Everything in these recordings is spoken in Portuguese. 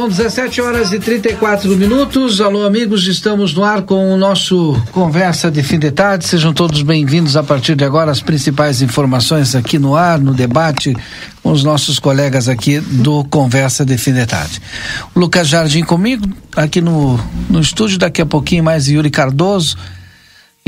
São 17 horas e 34 minutos. Alô, amigos, estamos no ar com o nosso Conversa de Fim de Tarde. Sejam todos bem-vindos a partir de agora as principais informações aqui no ar, no debate, com os nossos colegas aqui do Conversa de Fim de Tarde. Lucas Jardim comigo, aqui no, no estúdio, daqui a pouquinho mais Yuri Cardoso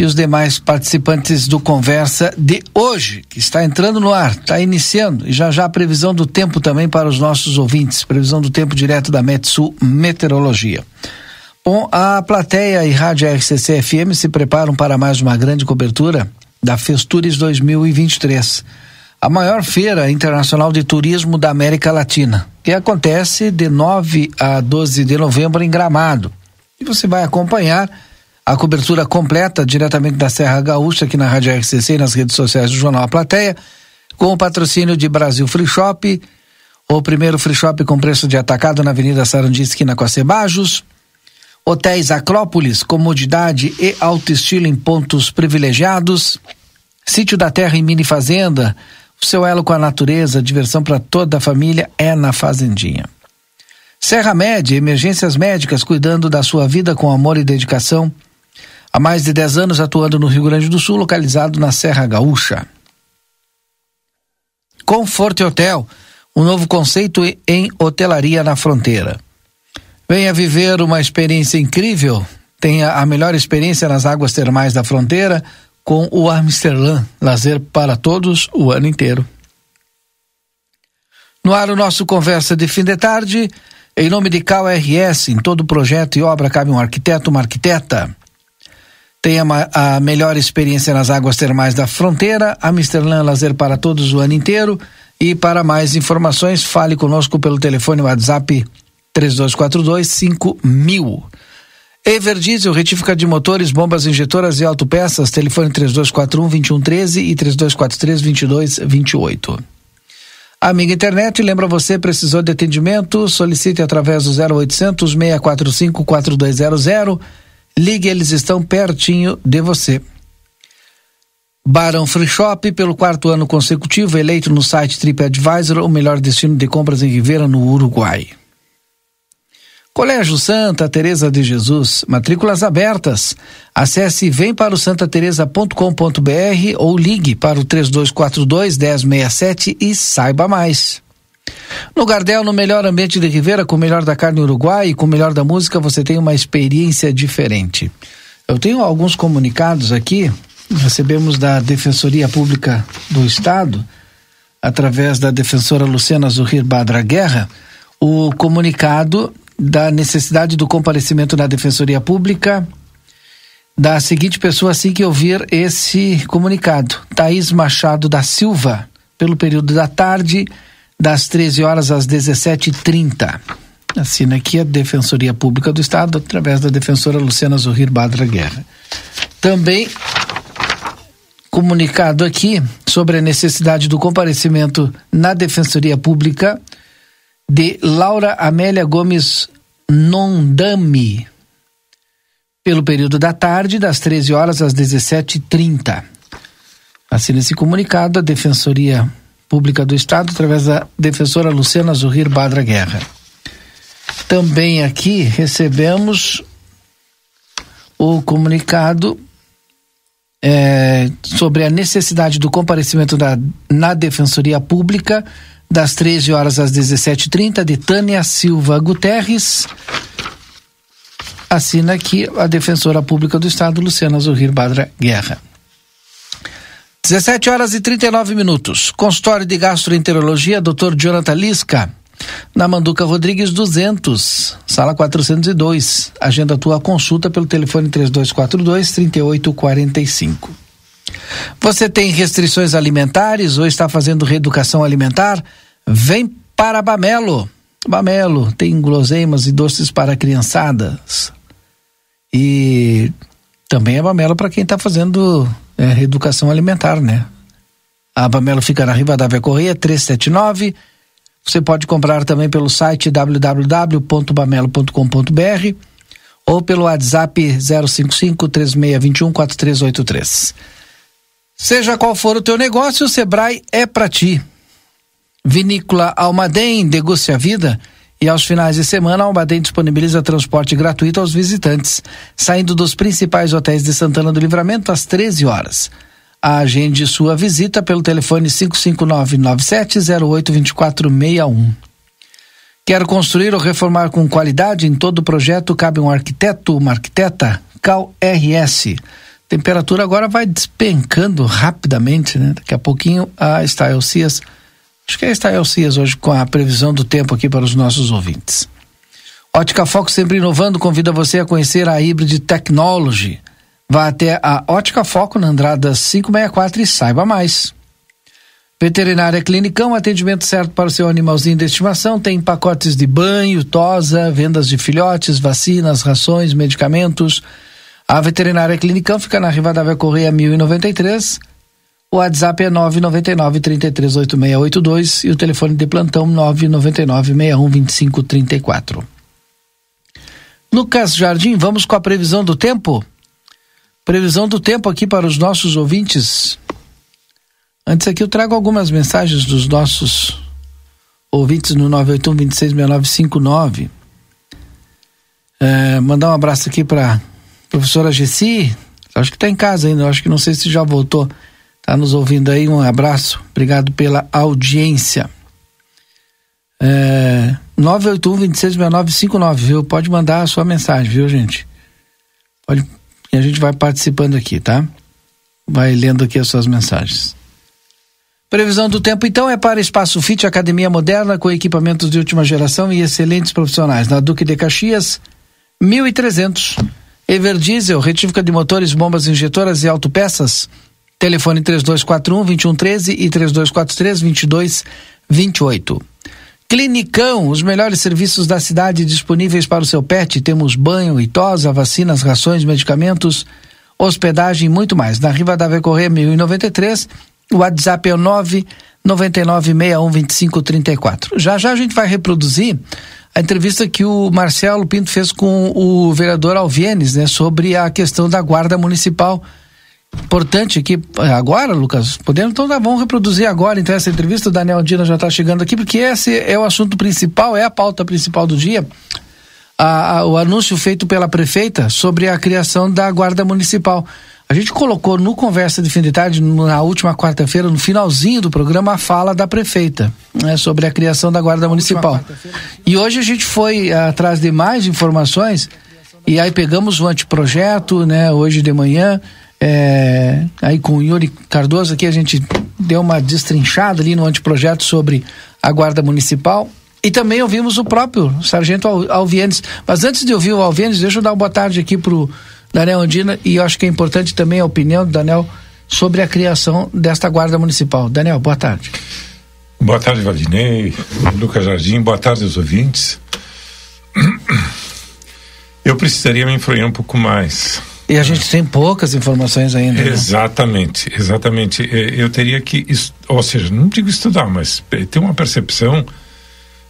e os demais participantes do Conversa de hoje, que está entrando no ar, está iniciando, e já já a previsão do tempo também para os nossos ouvintes, previsão do tempo direto da Metsu Meteorologia. Bom, a plateia e Rádio RCC FM se preparam para mais uma grande cobertura da Festures 2023, a maior feira internacional de turismo da América Latina, que acontece de 9 a 12 de novembro em Gramado. E você vai acompanhar a cobertura completa diretamente da Serra Gaúcha aqui na Rádio RCC e nas redes sociais do Jornal A Plateia, com o patrocínio de Brasil Free Shop, o primeiro free shop com preço de atacado na Avenida Sarandi, esquina com a Cebajos, Hotéis Acrópolis, comodidade e alto estilo em pontos privilegiados, Sítio da Terra e Mini Fazenda, o seu elo com a natureza, diversão para toda a família é na Fazendinha. Serra Média, emergências médicas, cuidando da sua vida com amor e dedicação há mais de 10 anos atuando no Rio Grande do Sul, localizado na Serra Gaúcha. Conforto Hotel, um novo conceito em hotelaria na fronteira. Venha viver uma experiência incrível. Tenha a melhor experiência nas águas termais da fronteira com o Amsterdã, lazer para todos o ano inteiro. No ar o nosso conversa de fim de tarde, em nome de KRS, em todo projeto e obra cabe um arquiteto, uma arquiteta. Tenha a melhor experiência nas águas termais da fronteira. Amsterdã Lazer para todos o ano inteiro. E para mais informações, fale conosco pelo telefone WhatsApp 3242 5000. Everdiesel, retífica de motores, bombas injetoras e autopeças, telefone 3241 2113 e 3243 2228. Amiga Internet, lembra você, precisou de atendimento? Solicite através do 0800 645 4200 Ligue, eles estão pertinho de você. Barão Free Shop, pelo quarto ano consecutivo, eleito no site TripAdvisor o melhor destino de compras em Rivera, no Uruguai. Colégio Santa Teresa de Jesus, matrículas abertas. Acesse vemparaosantateresa.com.br ou ligue para o 3242 1067 e saiba mais. No Gardel, no melhor ambiente de Rivera, com o melhor da carne uruguai e com o melhor da música, você tem uma experiência diferente. Eu tenho alguns comunicados aqui, recebemos da Defensoria Pública do Estado, através da defensora Luciana Zuhir Badra Guerra, o comunicado da necessidade do comparecimento na Defensoria Pública da seguinte pessoa assim que ouvir esse comunicado: Thaís Machado da Silva, pelo período da tarde, das 13 horas às 17h30. Assina aqui a Defensoria Pública do Estado, através da defensora Luciana Zuhir Badra Guerra. Também comunicado aqui sobre a necessidade do comparecimento na Defensoria Pública de Laura Amélia Gomes Nondami, pelo período da tarde, das 13 horas às 17h30. Assina esse comunicado a Defensoria Pública do Estado, através da defensora Luciana Zuhir Badra Guerra. Também aqui recebemos o comunicado é, sobre a necessidade do comparecimento da, na Defensoria Pública das 13 horas às 17h30 de Tânia Silva Guterres. Assina aqui a Defensora Pública do Estado, Luciana Zuhir Badra Guerra. 17 horas e 39 minutos. Consultório de Gastroenterologia, Dr. Jonathan Lisca. Na Manduca Rodrigues 200, sala 402. Agenda tua consulta pelo telefone 3242 3845. Você tem restrições alimentares ou está fazendo reeducação alimentar? Vem para Bamelo. Bamelo tem guloseimas e doces para criançadas. E também é Bamelo para quem está fazendo é, reeducação alimentar, né? A Bamelo fica na Rivadavia Correia 379 você pode comprar também pelo site www.bamelo.com.br ou pelo WhatsApp 055 3621 4383. Seja qual for o teu negócio, o Sebrae é para ti. Vinícola Almaden, negocia a vida. E aos finais de semana, a Almaden disponibiliza transporte gratuito aos visitantes, saindo dos principais hotéis de Santana do Livramento às 13 horas. Agende sua visita pelo telefone 55997082461. Quer construir ou reformar com qualidade? Em todo projeto cabe um arquiteto, uma arquiteta, Cal RS. Temperatura agora vai despencando rapidamente, né? Daqui a pouquinho a Style acho que é a Style Cias hoje com a previsão do tempo aqui para os nossos ouvintes. Ótica Foco sempre inovando, convida você a conhecer a Hybrid Technology Vá até a Ótica Foco na Andrada 564 e saiba mais. Veterinária Clinicão, atendimento certo para o seu animalzinho de estimação. Tem pacotes de banho, tosa, vendas de filhotes, vacinas, rações, medicamentos. A Veterinária Clinicão fica na Rivadavia Correia 1093. O WhatsApp é 999 338682 e o telefone de plantão 999 612534. Lucas Jardim, vamos com a previsão do tempo? Previsão do tempo aqui para os nossos ouvintes. Antes aqui eu trago algumas mensagens dos nossos ouvintes no 981 266959. É, mandar um abraço aqui para professora Gessi, acho que está em casa ainda, acho que não sei se já voltou, está nos ouvindo aí, um abraço, obrigado pela audiência. É, 981 266959, viu? Pode mandar a sua mensagem, viu, gente? Pode e a gente vai participando aqui, tá? Vai lendo aqui as suas mensagens. Previsão do tempo, então, é para Espaço Fit, academia moderna com equipamentos de última geração e excelentes profissionais. Na Duque de Caxias, 1300. Everdiesel, retífica de motores, bombas injetoras e autopeças. Telefone 3241 2113 e 3243 2228. Clinicão, os melhores serviços da cidade disponíveis para o seu pet. Temos banho e tosa, vacinas, rações, medicamentos, hospedagem e muito mais. Na Riva da Correia 1093, o WhatsApp é o 999612534. Já já a gente vai reproduzir a entrevista que o Marcelo Pinto fez com o vereador Alvienes, né, sobre a questão da guarda municipal importante aqui agora, Lucas. Podemos então vamos reproduzir agora então essa entrevista. O Daniel Dina já está chegando aqui porque esse é o assunto principal, é a pauta principal do dia. A, a, o anúncio feito pela prefeita sobre a criação da guarda municipal. A gente colocou no conversa de fim de tarde na última quarta-feira, no finalzinho do programa, a fala da prefeita né, sobre a criação da guarda municipal. E hoje a gente foi atrás de mais informações e aí pegamos o anteprojeto, né? Hoje de manhã é, aí com o Yuri Cardoso aqui a gente deu uma destrinchada ali no anteprojeto sobre a Guarda Municipal. E também ouvimos o próprio Sargento Alvienes. Mas antes de ouvir o Alvienes, deixa eu dar uma boa tarde aqui pro Daniel Andina, e eu acho que é importante também a opinião do Daniel sobre a criação desta guarda municipal. Daniel, boa tarde. Boa tarde, Valdinei, Lucas Jardim, boa tarde aos ouvintes. Eu precisaria me influir um pouco mais. E a gente tem poucas informações ainda. Exatamente, né? exatamente. Eu teria que, ou seja, não digo estudar, mas ter uma percepção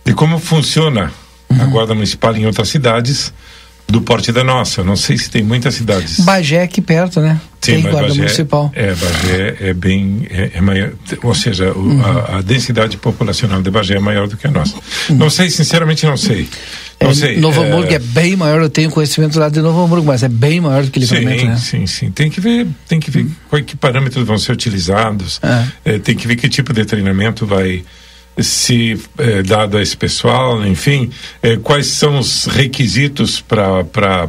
de como funciona uhum. a Guarda Municipal em outras cidades do porte da nossa. Não sei se tem muitas cidades. Bagé é aqui perto, né? Sim, tem guarda Bagé, municipal. É, Bagé é bem é, é maior, ou seja, o, uhum. a, a, densidade populacional de Bagé é maior do que a nossa. Uhum. Não sei, sinceramente não sei. Não é, sei. Novo é... Hamburgo é bem maior, eu tenho conhecimento lá de Novo Hamburgo, mas é bem maior do que Livramento, sim, né? Sim, sim, Tem que ver, tem que ver uhum. que parâmetros vão ser utilizados. É. É, tem que ver que tipo de treinamento vai se é, dado a esse pessoal, enfim, é, quais são os requisitos para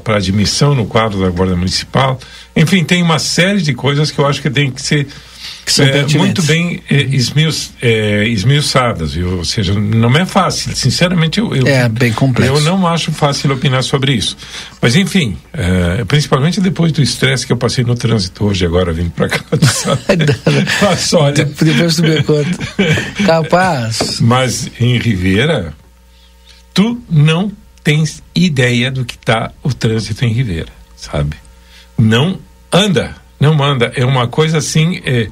admissão no quadro da Guarda Municipal. Enfim, tem uma série de coisas que eu acho que tem que ser é, muito bem é, esmiuç, é, esmiuçadas, viu? ou seja, não é fácil, sinceramente eu, eu, é bem complexo. eu não acho fácil opinar sobre isso, mas enfim, é, principalmente depois do estresse que eu passei no trânsito hoje agora vindo para cá, mas olha, depois tu me conta, capaz. Mas em Ribeira, tu não tens ideia do que está o trânsito em Ribeira, sabe? Não anda, não anda, é uma coisa assim, é,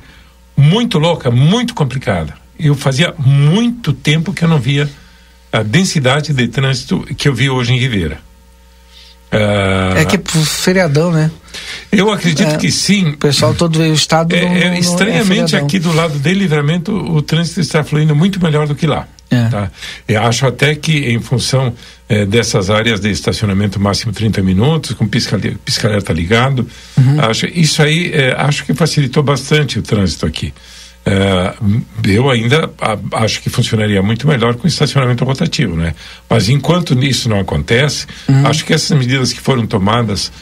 muito louca, muito complicada. Eu fazia muito tempo que eu não via a densidade de trânsito que eu vi hoje em Ribeira. Uh, é que é feriadão, né? Eu acredito é, que sim. O pessoal todo o estado. É, é, estranhamente, aqui do lado de livramento, o trânsito está fluindo muito melhor do que lá. É. Tá? Eu acho até que, em função é, dessas áreas de estacionamento máximo 30 minutos, com pisca-alerta ligado, uhum. acho, isso aí é, acho que facilitou bastante o trânsito aqui. É, eu ainda a, acho que funcionaria muito melhor com estacionamento rotativo, né? Mas enquanto isso não acontece, uhum. acho que essas medidas que foram tomadas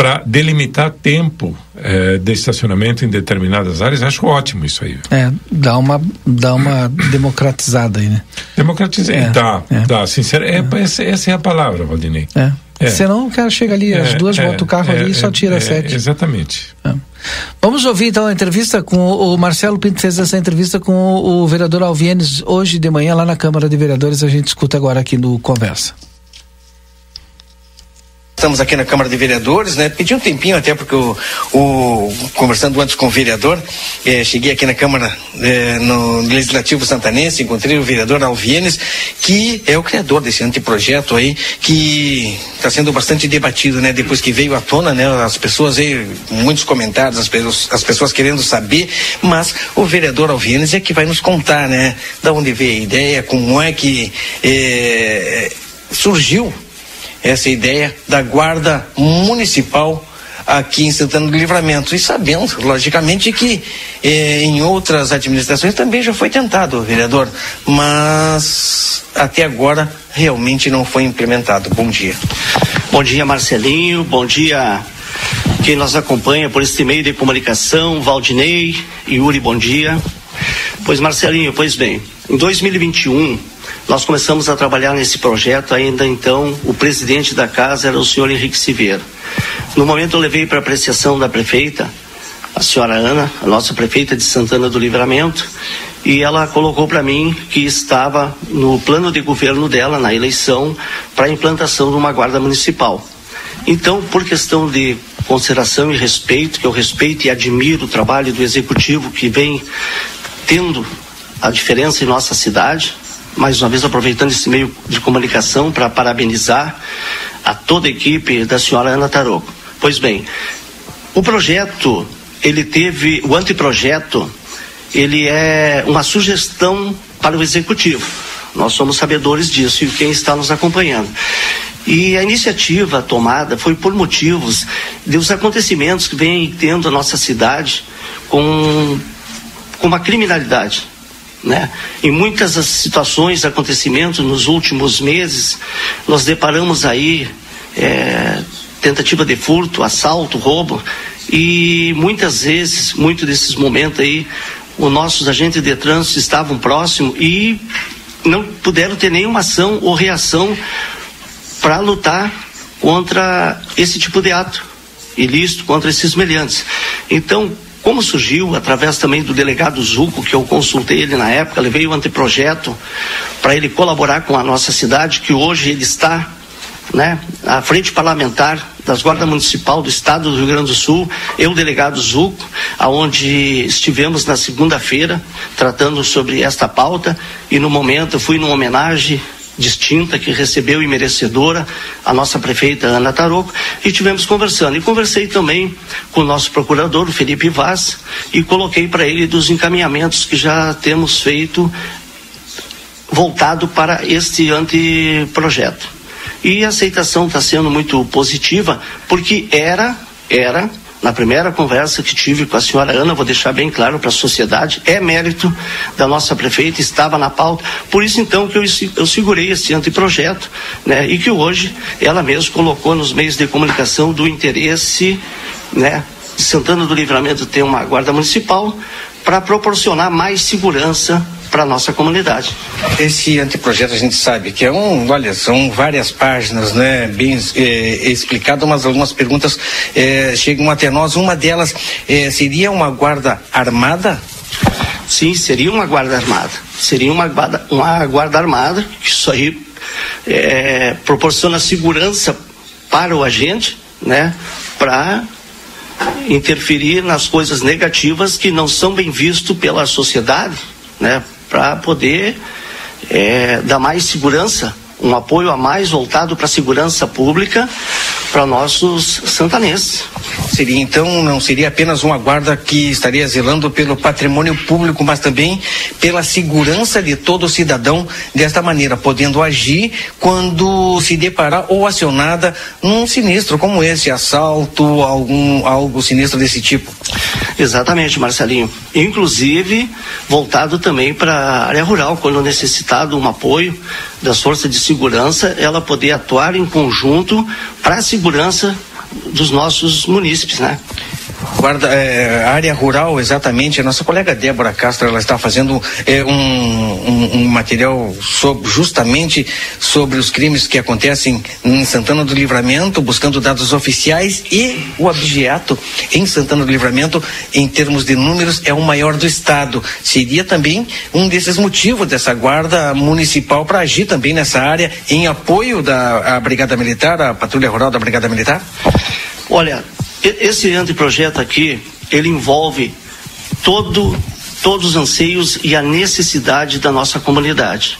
para delimitar tempo é, de estacionamento em determinadas áreas, acho ótimo isso aí. É, dá uma, dá uma democratizada aí, né? Democratizar, é, dá, é. dá, sincero, é, é. Essa, essa, é a palavra, Valdinei. É. É. Senão o cara chega ali, as duas é, o carro ali e só tira sete. Exatamente. Vamos ouvir então a entrevista com o, o Marcelo Pinto fez essa entrevista com o, o vereador Alvienes hoje de manhã lá na Câmara de Vereadores, a gente escuta agora aqui no Conversa. Estamos aqui na Câmara de Vereadores, né? Pedi um tempinho até porque o, o conversando antes com o vereador, eh, cheguei aqui na Câmara eh, no Legislativo Santanense, encontrei o vereador Alvienes, que é o criador desse anteprojeto aí, que está sendo bastante debatido, né? Depois que veio à tona, né? As pessoas aí, muitos comentários, as, pessoas, as pessoas querendo saber, mas o vereador Alvienes é que vai nos contar, né? Da onde veio a ideia, como é que eh, surgiu essa ideia da guarda municipal aqui em Santana do Livramento. E sabendo, logicamente, que eh, em outras administrações também já foi tentado, vereador, mas até agora realmente não foi implementado. Bom dia. Bom dia, Marcelinho. Bom dia quem nos acompanha por este meio de comunicação, Valdinei, Yuri, bom dia. Pois, Marcelinho, pois bem, em 2021 nós começamos a trabalhar nesse projeto, ainda então o presidente da casa era o senhor Henrique Siveiro. No momento eu levei para apreciação da prefeita, a senhora Ana, a nossa prefeita de Santana do Livramento, e ela colocou para mim que estava no plano de governo dela, na eleição, para a implantação de uma guarda municipal. Então, por questão de consideração e respeito, que eu respeito e admiro o trabalho do executivo que vem tendo a diferença em nossa cidade, mais uma vez aproveitando esse meio de comunicação para parabenizar a toda a equipe da senhora Ana Taroco. Pois bem, o projeto, ele teve, o anteprojeto, ele é uma sugestão para o executivo. Nós somos sabedores disso e quem está nos acompanhando. E a iniciativa tomada foi por motivos dos acontecimentos que vem tendo a nossa cidade com, com uma criminalidade né? Em muitas situações, acontecimentos nos últimos meses, nós deparamos aí é, tentativa de furto, assalto, roubo e muitas vezes, muitos desses momentos aí, os nossos agentes de trânsito estavam próximos e não puderam ter nenhuma ação ou reação para lutar contra esse tipo de ato. ilícito contra esses meliantes. Então, como surgiu, através também do delegado Zuco, que eu consultei ele na época, levei o anteprojeto para ele colaborar com a nossa cidade, que hoje ele está né, à frente parlamentar das guardas municipal do estado do Rio Grande do Sul, eu, delegado Zuco, aonde estivemos na segunda-feira tratando sobre esta pauta. E no momento eu fui numa homenagem distinta que recebeu e merecedora a nossa prefeita Ana Taroco e tivemos conversando. E conversei também com o nosso procurador, o Felipe Vaz, e coloquei para ele dos encaminhamentos que já temos feito voltado para este anteprojeto. E a aceitação está sendo muito positiva, porque era, era na primeira conversa que tive com a senhora Ana, vou deixar bem claro para a sociedade, é mérito da nossa prefeita, estava na pauta. Por isso, então, que eu, eu segurei esse anteprojeto, né, e que hoje ela mesma colocou nos meios de comunicação do interesse, né, de Santana do Livramento ter uma guarda municipal para proporcionar mais segurança para a nossa comunidade. Esse anteprojeto a gente sabe que é um, olha, são várias páginas, né, bem é, explicado, mas algumas perguntas é, chegam até nós. Uma delas é, seria uma guarda armada? Sim, seria uma guarda armada. Seria uma guarda, uma guarda armada, que isso aí é, proporciona segurança para o agente, né, para interferir nas coisas negativas que não são bem vistos pela sociedade, né, para poder é, dar mais segurança, um apoio a mais voltado para a segurança pública para nossos santanenses. Seria então, não seria apenas uma guarda que estaria zelando pelo patrimônio público, mas também pela segurança de todo cidadão desta maneira, podendo agir quando se deparar ou acionada num sinistro como esse, assalto, algum algo sinistro desse tipo. Exatamente, Marcelinho. Inclusive, voltado também para a área rural, quando necessitado um apoio das forças de segurança, ela poder atuar em conjunto para a segurança dos nossos munícipes, né? Guarda, é, área rural, exatamente. A nossa colega Débora Castro, ela está fazendo é, um, um, um, material sobre, justamente sobre os crimes que acontecem em Santana do Livramento, buscando dados oficiais e o objeto em Santana do Livramento, em termos de números, é o maior do estado. Seria também um desses motivos dessa guarda municipal para agir também nessa área em apoio da Brigada Militar, a Patrulha Rural da Brigada Militar? Olha, esse anteprojeto aqui, ele envolve todo, todos os anseios e a necessidade da nossa comunidade.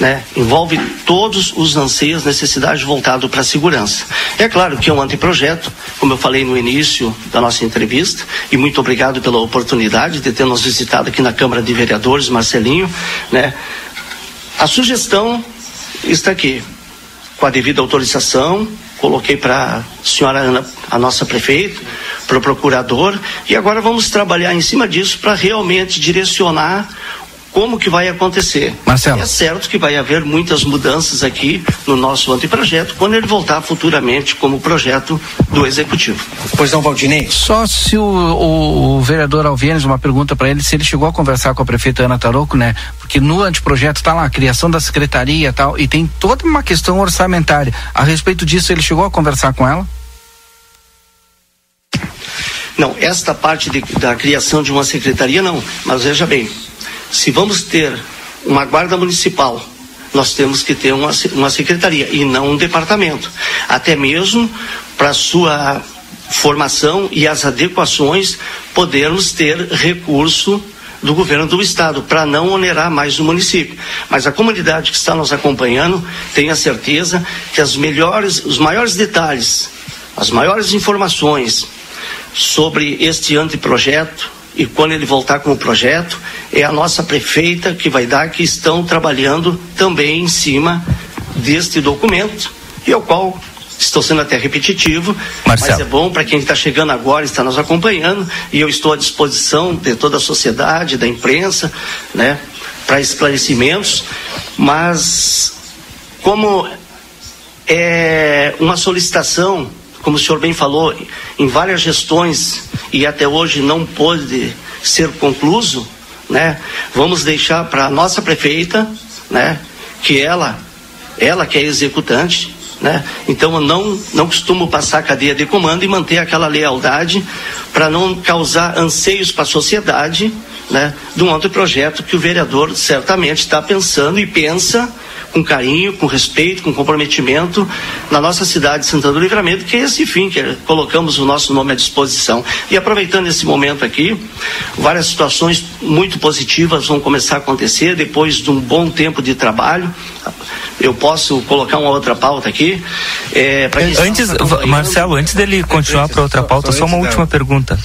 Né? Envolve todos os anseios, necessidades voltados para a segurança. É claro que é um anteprojeto, como eu falei no início da nossa entrevista, e muito obrigado pela oportunidade de ter nos visitado aqui na Câmara de Vereadores, Marcelinho. Né? A sugestão está aqui, com a devida autorização, coloquei para a senhora Ana, a nossa prefeita, para o procurador, e agora vamos trabalhar em cima disso para realmente direcionar como que vai acontecer. Marcelo. É certo que vai haver muitas mudanças aqui no nosso anteprojeto quando ele voltar futuramente como projeto do Executivo. Pois não, Valdinei? Só se o, o, o vereador Alvienes, uma pergunta para ele, se ele chegou a conversar com a prefeita Ana Taroco, né? Porque no anteprojeto está lá a criação da secretaria e tal, e tem toda uma questão orçamentária. A respeito disso, ele chegou a conversar com ela? Não, esta parte de, da criação de uma secretaria não, mas veja bem, se vamos ter uma guarda municipal, nós temos que ter uma, uma secretaria e não um departamento. Até mesmo para sua formação e as adequações, podermos ter recurso do governo do estado para não onerar mais o município. Mas a comunidade que está nos acompanhando tenha certeza que as melhores, os maiores detalhes, as maiores informações sobre este anteprojeto e quando ele voltar com o projeto, é a nossa prefeita que vai dar que estão trabalhando também em cima deste documento, e ao qual estou sendo até repetitivo, Marcelo. mas é bom para quem está chegando agora, está nos acompanhando, e eu estou à disposição de toda a sociedade, da imprensa, né, para esclarecimentos, mas como é uma solicitação como o senhor bem falou, em várias gestões e até hoje não pôde ser concluso, né? Vamos deixar para a nossa prefeita, né? Que ela, ela que é executante, né? Então eu não, não costumo passar a cadeia de comando e manter aquela lealdade para não causar anseios para a sociedade né, de um outro projeto que o vereador certamente está pensando e pensa com carinho, com respeito, com comprometimento na nossa cidade de Santana do Livramento, que é esse fim que colocamos o nosso nome à disposição. E aproveitando esse momento aqui, várias situações muito positivas vão começar a acontecer depois de um bom tempo de trabalho. Eu posso colocar uma outra pauta aqui. É, antes, Marcelo, antes dele continuar para outra pauta, só uma última pergunta.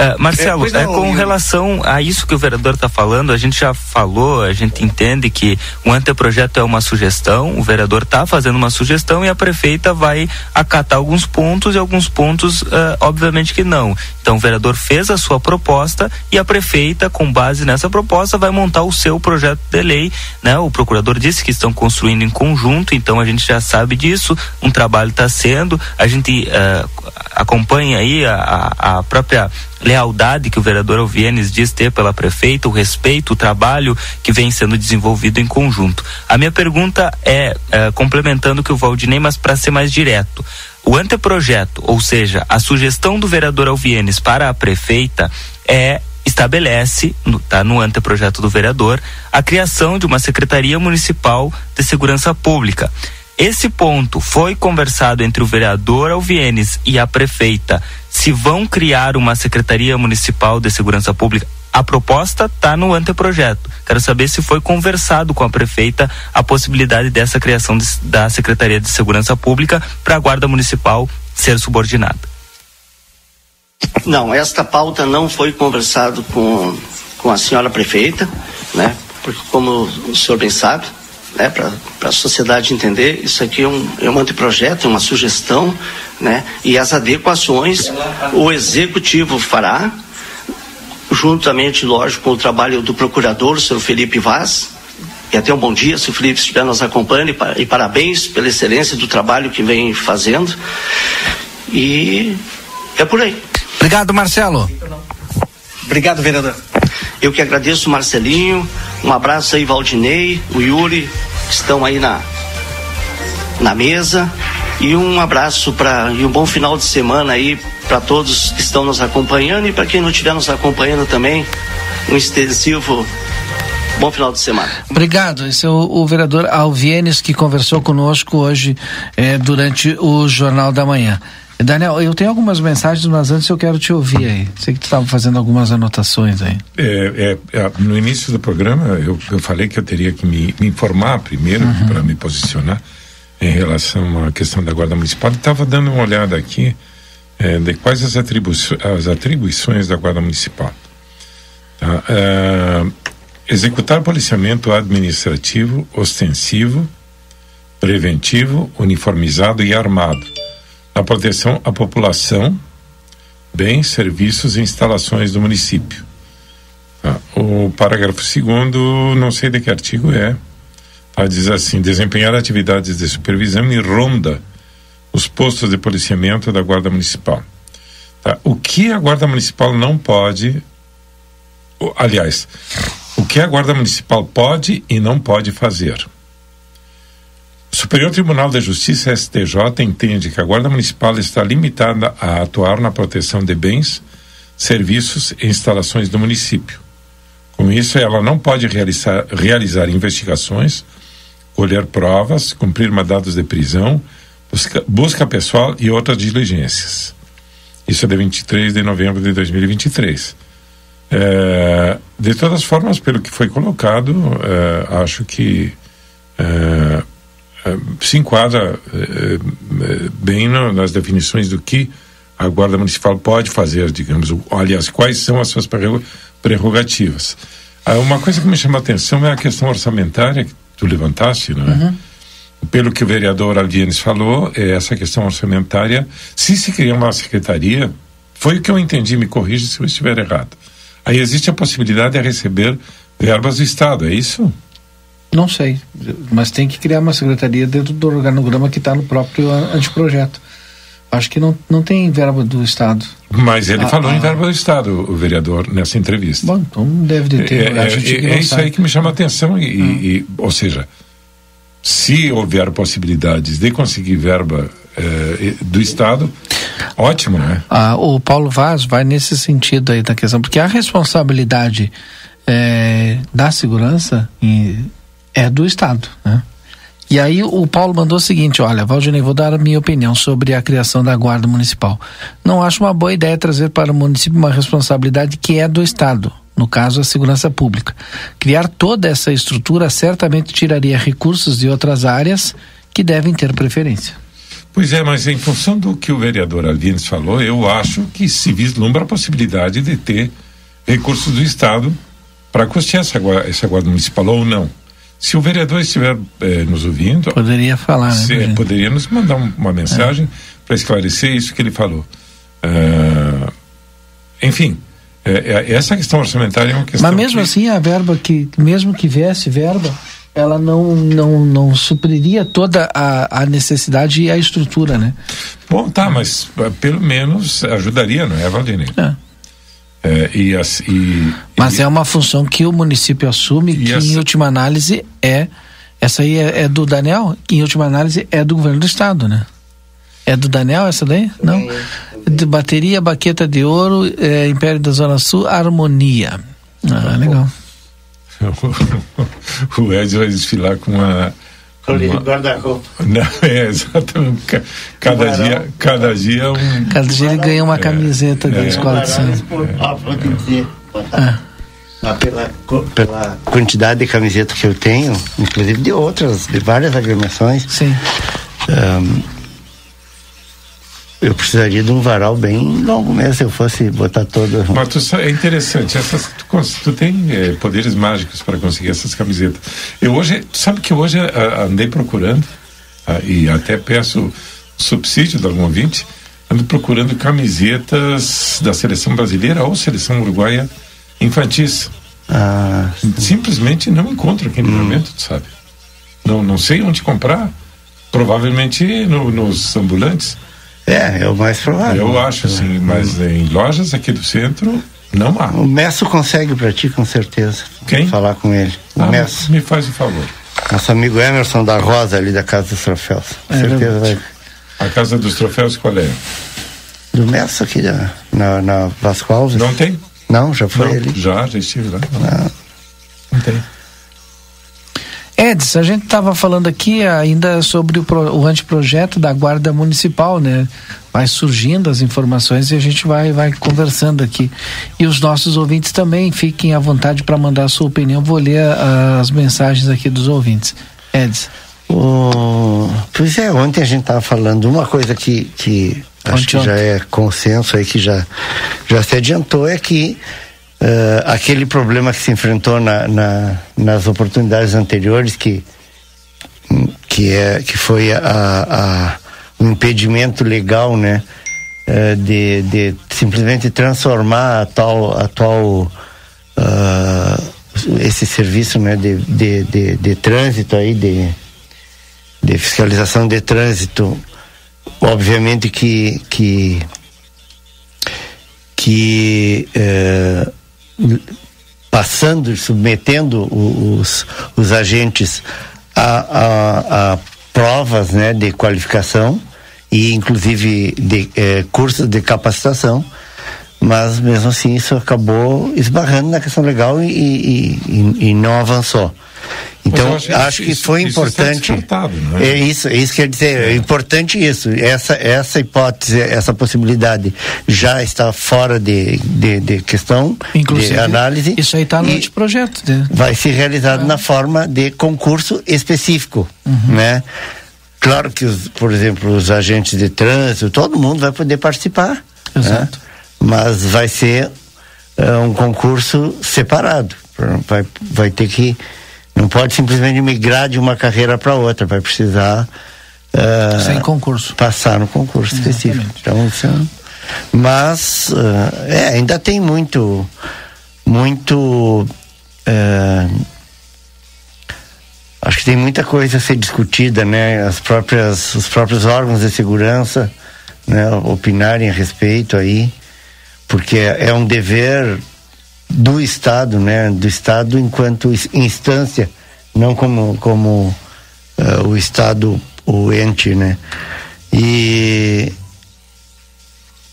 Uh, Marcelo, é, é, com relação a isso que o vereador está falando, a gente já falou, a gente entende que o anteprojeto é uma sugestão, o vereador está fazendo uma sugestão e a prefeita vai acatar alguns pontos e alguns pontos, uh, obviamente que não. Então o vereador fez a sua proposta e a prefeita, com base nessa proposta, vai montar o seu projeto de lei. Né? O procurador disse que estão construindo em conjunto, então a gente já sabe disso, um trabalho está sendo, a gente uh, acompanha aí a, a própria lealdade que o vereador Alvienes diz ter pela prefeita, o respeito, o trabalho que vem sendo desenvolvido em conjunto. A minha pergunta é, é complementando o que o Valdinei, mas para ser mais direto. O anteprojeto, ou seja, a sugestão do vereador Alvienes para a prefeita é estabelece, está no anteprojeto do vereador, a criação de uma Secretaria Municipal de Segurança Pública. Esse ponto foi conversado entre o vereador Alvienes e a prefeita. Se vão criar uma Secretaria Municipal de Segurança Pública, a proposta está no anteprojeto. Quero saber se foi conversado com a prefeita a possibilidade dessa criação de, da Secretaria de Segurança Pública para a Guarda Municipal ser subordinada. Não, esta pauta não foi conversado com, com a senhora prefeita, né? Porque como o senhor bem sabe, né, para a sociedade entender, isso aqui é um, é um anteprojeto, é uma sugestão, né, e as adequações o executivo fará, juntamente, lógico, com o trabalho do procurador, o senhor Felipe Vaz, e até um bom dia, se o Felipe estiver nos acompanhando, e, e parabéns pela excelência do trabalho que vem fazendo, e é por aí. Obrigado, Marcelo. Obrigado, vereador. Eu que agradeço, Marcelinho, um abraço aí, Valdinei, o Yuri, que estão aí na, na mesa. E um abraço para e um bom final de semana aí para todos que estão nos acompanhando e para quem não estiver nos acompanhando também, um extensivo bom final de semana. Obrigado. Esse é o, o vereador Alvienes que conversou conosco hoje eh, durante o Jornal da Manhã. Daniel, eu tenho algumas mensagens, mas antes eu quero te ouvir aí. Sei que tu estava fazendo algumas anotações aí. É, é, é, no início do programa, eu, eu falei que eu teria que me, me informar primeiro uhum. para me posicionar em relação à questão da Guarda Municipal. Estava dando uma olhada aqui é, de quais as, atribui as atribuições da Guarda Municipal. Tá? É, executar policiamento administrativo, ostensivo, preventivo, uniformizado e armado a proteção à população, bens, serviços e instalações do município. Ah, o parágrafo segundo, não sei de que artigo é, tá, diz assim: desempenhar atividades de supervisão e ronda os postos de policiamento da Guarda Municipal. Tá? O que a Guarda Municipal não pode, aliás, o que a Guarda Municipal pode e não pode fazer. Superior Tribunal da Justiça, STJ, entende que a Guarda Municipal está limitada a atuar na proteção de bens, serviços e instalações do município. Com isso, ela não pode realizar, realizar investigações, colher provas, cumprir mandados de prisão, busca, busca pessoal e outras diligências. Isso é de 23 de novembro de 2023. É, de todas formas, pelo que foi colocado, é, acho que é, se enquadra eh, eh, bem nas definições do que a Guarda Municipal pode fazer, digamos, aliás, quais são as suas prerrogativas. Ah, uma coisa que me chama a atenção é a questão orçamentária que tu levantaste, não é? Uhum. Pelo que o vereador Aldienes falou, é essa questão orçamentária, se se criar uma secretaria, foi o que eu entendi, me corrija se eu estiver errado. Aí existe a possibilidade de receber verbas do Estado, é isso? Não sei, mas tem que criar uma secretaria dentro do organograma que está no próprio anteprojeto. Acho que não, não tem verba do Estado. Mas ele ah, falou ah, em verba do Estado, o vereador, nessa entrevista. Bom, então deve de ter. É, é, é isso aí que me chama a atenção, e, ah. e, ou seja, se houver possibilidades de conseguir verba eh, do Estado, ótimo, né? Ah, o Paulo Vaz vai nesse sentido aí da questão, porque a responsabilidade eh, da segurança é do Estado, né? E aí o Paulo mandou o seguinte, olha, Valdinei, vou dar a minha opinião sobre a criação da Guarda Municipal. Não acho uma boa ideia trazer para o município uma responsabilidade que é do Estado no caso a segurança pública. Criar toda essa estrutura certamente tiraria recursos de outras áreas que devem ter preferência. Pois é, mas em função do que o vereador Alvines falou, eu acho que se vislumbra a possibilidade de ter recursos do Estado para custear essa, essa guarda municipal ou não. Se o vereador estiver eh, nos ouvindo, poderia falar, né, se, poderia nos mandar um, uma mensagem é. para esclarecer isso que ele falou. Uh, enfim, é, é, essa questão orçamentária é uma questão. Mas mesmo que... assim, a verba que, mesmo que viesse verba, ela não, não, não supriria toda a, a necessidade e a estrutura, né? Bom, tá, mas é, pelo menos ajudaria, não é, Valdinei? É. É, e, as, e, mas e, é uma função que o município assume, que essa... em última análise é. Essa aí é, é, do Daniel, que em última análise é do governo do estado, né? É do Daniel essa daí? Não? De bateria, baqueta de ouro, é, Império da Zona Sul, Harmonia. Ah, legal. o Ed vai desfilar com uma. Uma... guarda-roupa. É, exatamente. Cada dia, cada dia um. Cada dia ele ganha uma camiseta é, da é, escola de samba. É. Ah, pela, pela quantidade de camisetas que eu tenho, inclusive de outras, de várias agremiações. Sim. Um, eu precisaria de um varal bem longo mesmo se eu fosse botar toda. Mas tu, é interessante, essas, tu, tu tem é, poderes mágicos para conseguir essas camisetas. Eu hoje, sabe que hoje a, andei procurando, a, e até peço subsídio de algum ouvinte, ando procurando camisetas da seleção brasileira ou seleção uruguaia infantis. Ah, Simplesmente não encontro aqui no hum. momento, sabe? Não, não sei onde comprar. Provavelmente no, nos ambulantes. É, é o mais provável. Eu acho, sim, mas hum. em lojas aqui do centro não há. O Messo consegue para ti, com certeza. Quem? Falar com ele. O ah, Messo. Me faz o um favor. Nosso amigo Emerson da Rosa, ali da Casa dos Troféus. Com é certeza vai. A Casa dos Troféus qual é? Do Messo aqui, da, na, na Vasco Alves. Não tem? Não, já foi não, ali. Já, já estive lá. Não, não. não tem. Edson, a gente estava falando aqui ainda sobre o, pro, o anteprojeto da Guarda Municipal, né? Vai surgindo as informações e a gente vai, vai conversando aqui. E os nossos ouvintes também fiquem à vontade para mandar a sua opinião. Vou ler uh, as mensagens aqui dos ouvintes. Edson. Oh, pois é, ontem a gente estava falando uma coisa que, que acho ontem, que já é consenso aí, que já, já se adiantou, é que uh, aquele problema que se enfrentou na, na, nas oportunidades anteriores, que, que, é, que foi a, a, um impedimento legal, né? Uh, de, de simplesmente transformar a tal, uh, esse serviço né, de, de, de, de, trânsito aí, de, de fiscalização de trânsito, obviamente que que, que passando, submetendo os, os agentes a, a, a provas né, de qualificação e inclusive de eh, cursos de capacitação, mas mesmo assim isso acabou esbarrando na questão legal e, e, e, e não avançou. Então, acho, acho, que isso, foi isso importante. É? é? isso, é isso quer dizer, é. é importante isso. Essa, essa hipótese, essa possibilidade já está fora de, de, de questão Inclusive, de análise. Isso aí está no projeto. Né? Vai ser realizado é. na forma de concurso específico, uhum. né? Claro que, os, por exemplo, os agentes de trânsito, todo mundo vai poder participar. Né? Exato. Né? Mas vai ser uh, um concurso separado. Vai, vai ter que não pode simplesmente migrar de uma carreira para outra, vai precisar uh, sem concurso passar no concurso Exatamente. específico. Então, isso é, mas uh, é, ainda tem muito, muito uh, acho que tem muita coisa a ser discutida, né? As próprias, os próprios órgãos de segurança, né? Opinarem a respeito aí, porque é um dever do Estado, né? Do Estado enquanto instância, não como como uh, o Estado, o ente, né? E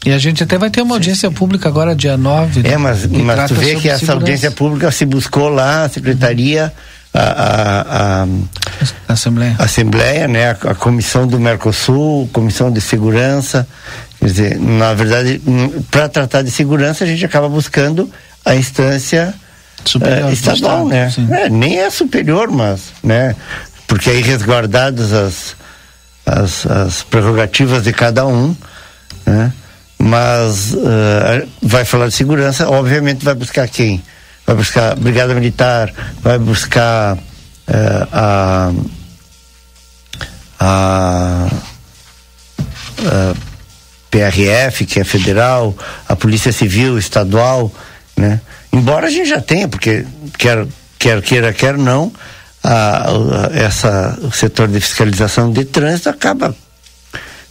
e a gente até vai ter uma audiência pública agora, dia 9. É, mas, mas tu vê que essa audiência pública se buscou lá, a secretaria, a, a, a Assembleia. Assembleia, né? A, a, comissão do Mercosul, comissão de segurança. Quer dizer, na verdade, para tratar de segurança, a gente acaba buscando a instância uh, estadual, né? É, nem é superior, mas, né? Porque aí resguardadas as, as, as prerrogativas de cada um, né? Mas uh, vai falar de segurança, obviamente vai buscar quem? Vai buscar a Brigada Militar, vai buscar uh, a, a, a PRF, que é federal, a Polícia Civil estadual, né? Embora a gente já tenha, porque quer, quer queira, quer não, a, a, essa, o setor de fiscalização de trânsito acaba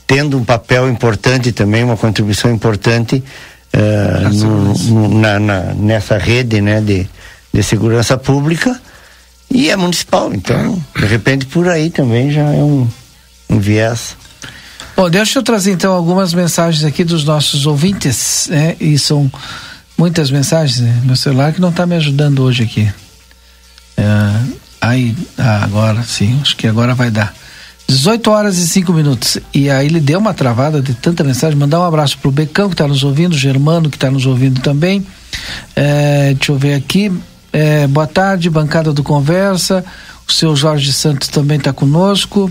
tendo um papel importante também, uma contribuição importante uh, no, no, na, na, nessa rede né, de, de segurança pública e é municipal. Então, de repente, por aí também já é um, um viés. Bom, deixa eu trazer então algumas mensagens aqui dos nossos ouvintes, né? E são muitas mensagens, né? meu celular que não está me ajudando hoje aqui. É, aí, ah, agora sim, acho que agora vai dar. 18 horas e 5 minutos. E aí ele deu uma travada de tanta mensagem. Mandar um abraço pro Becão que está nos ouvindo, Germano que está nos ouvindo também. É, deixa eu ver aqui. É, boa tarde, bancada do Conversa. O seu Jorge Santos também está conosco.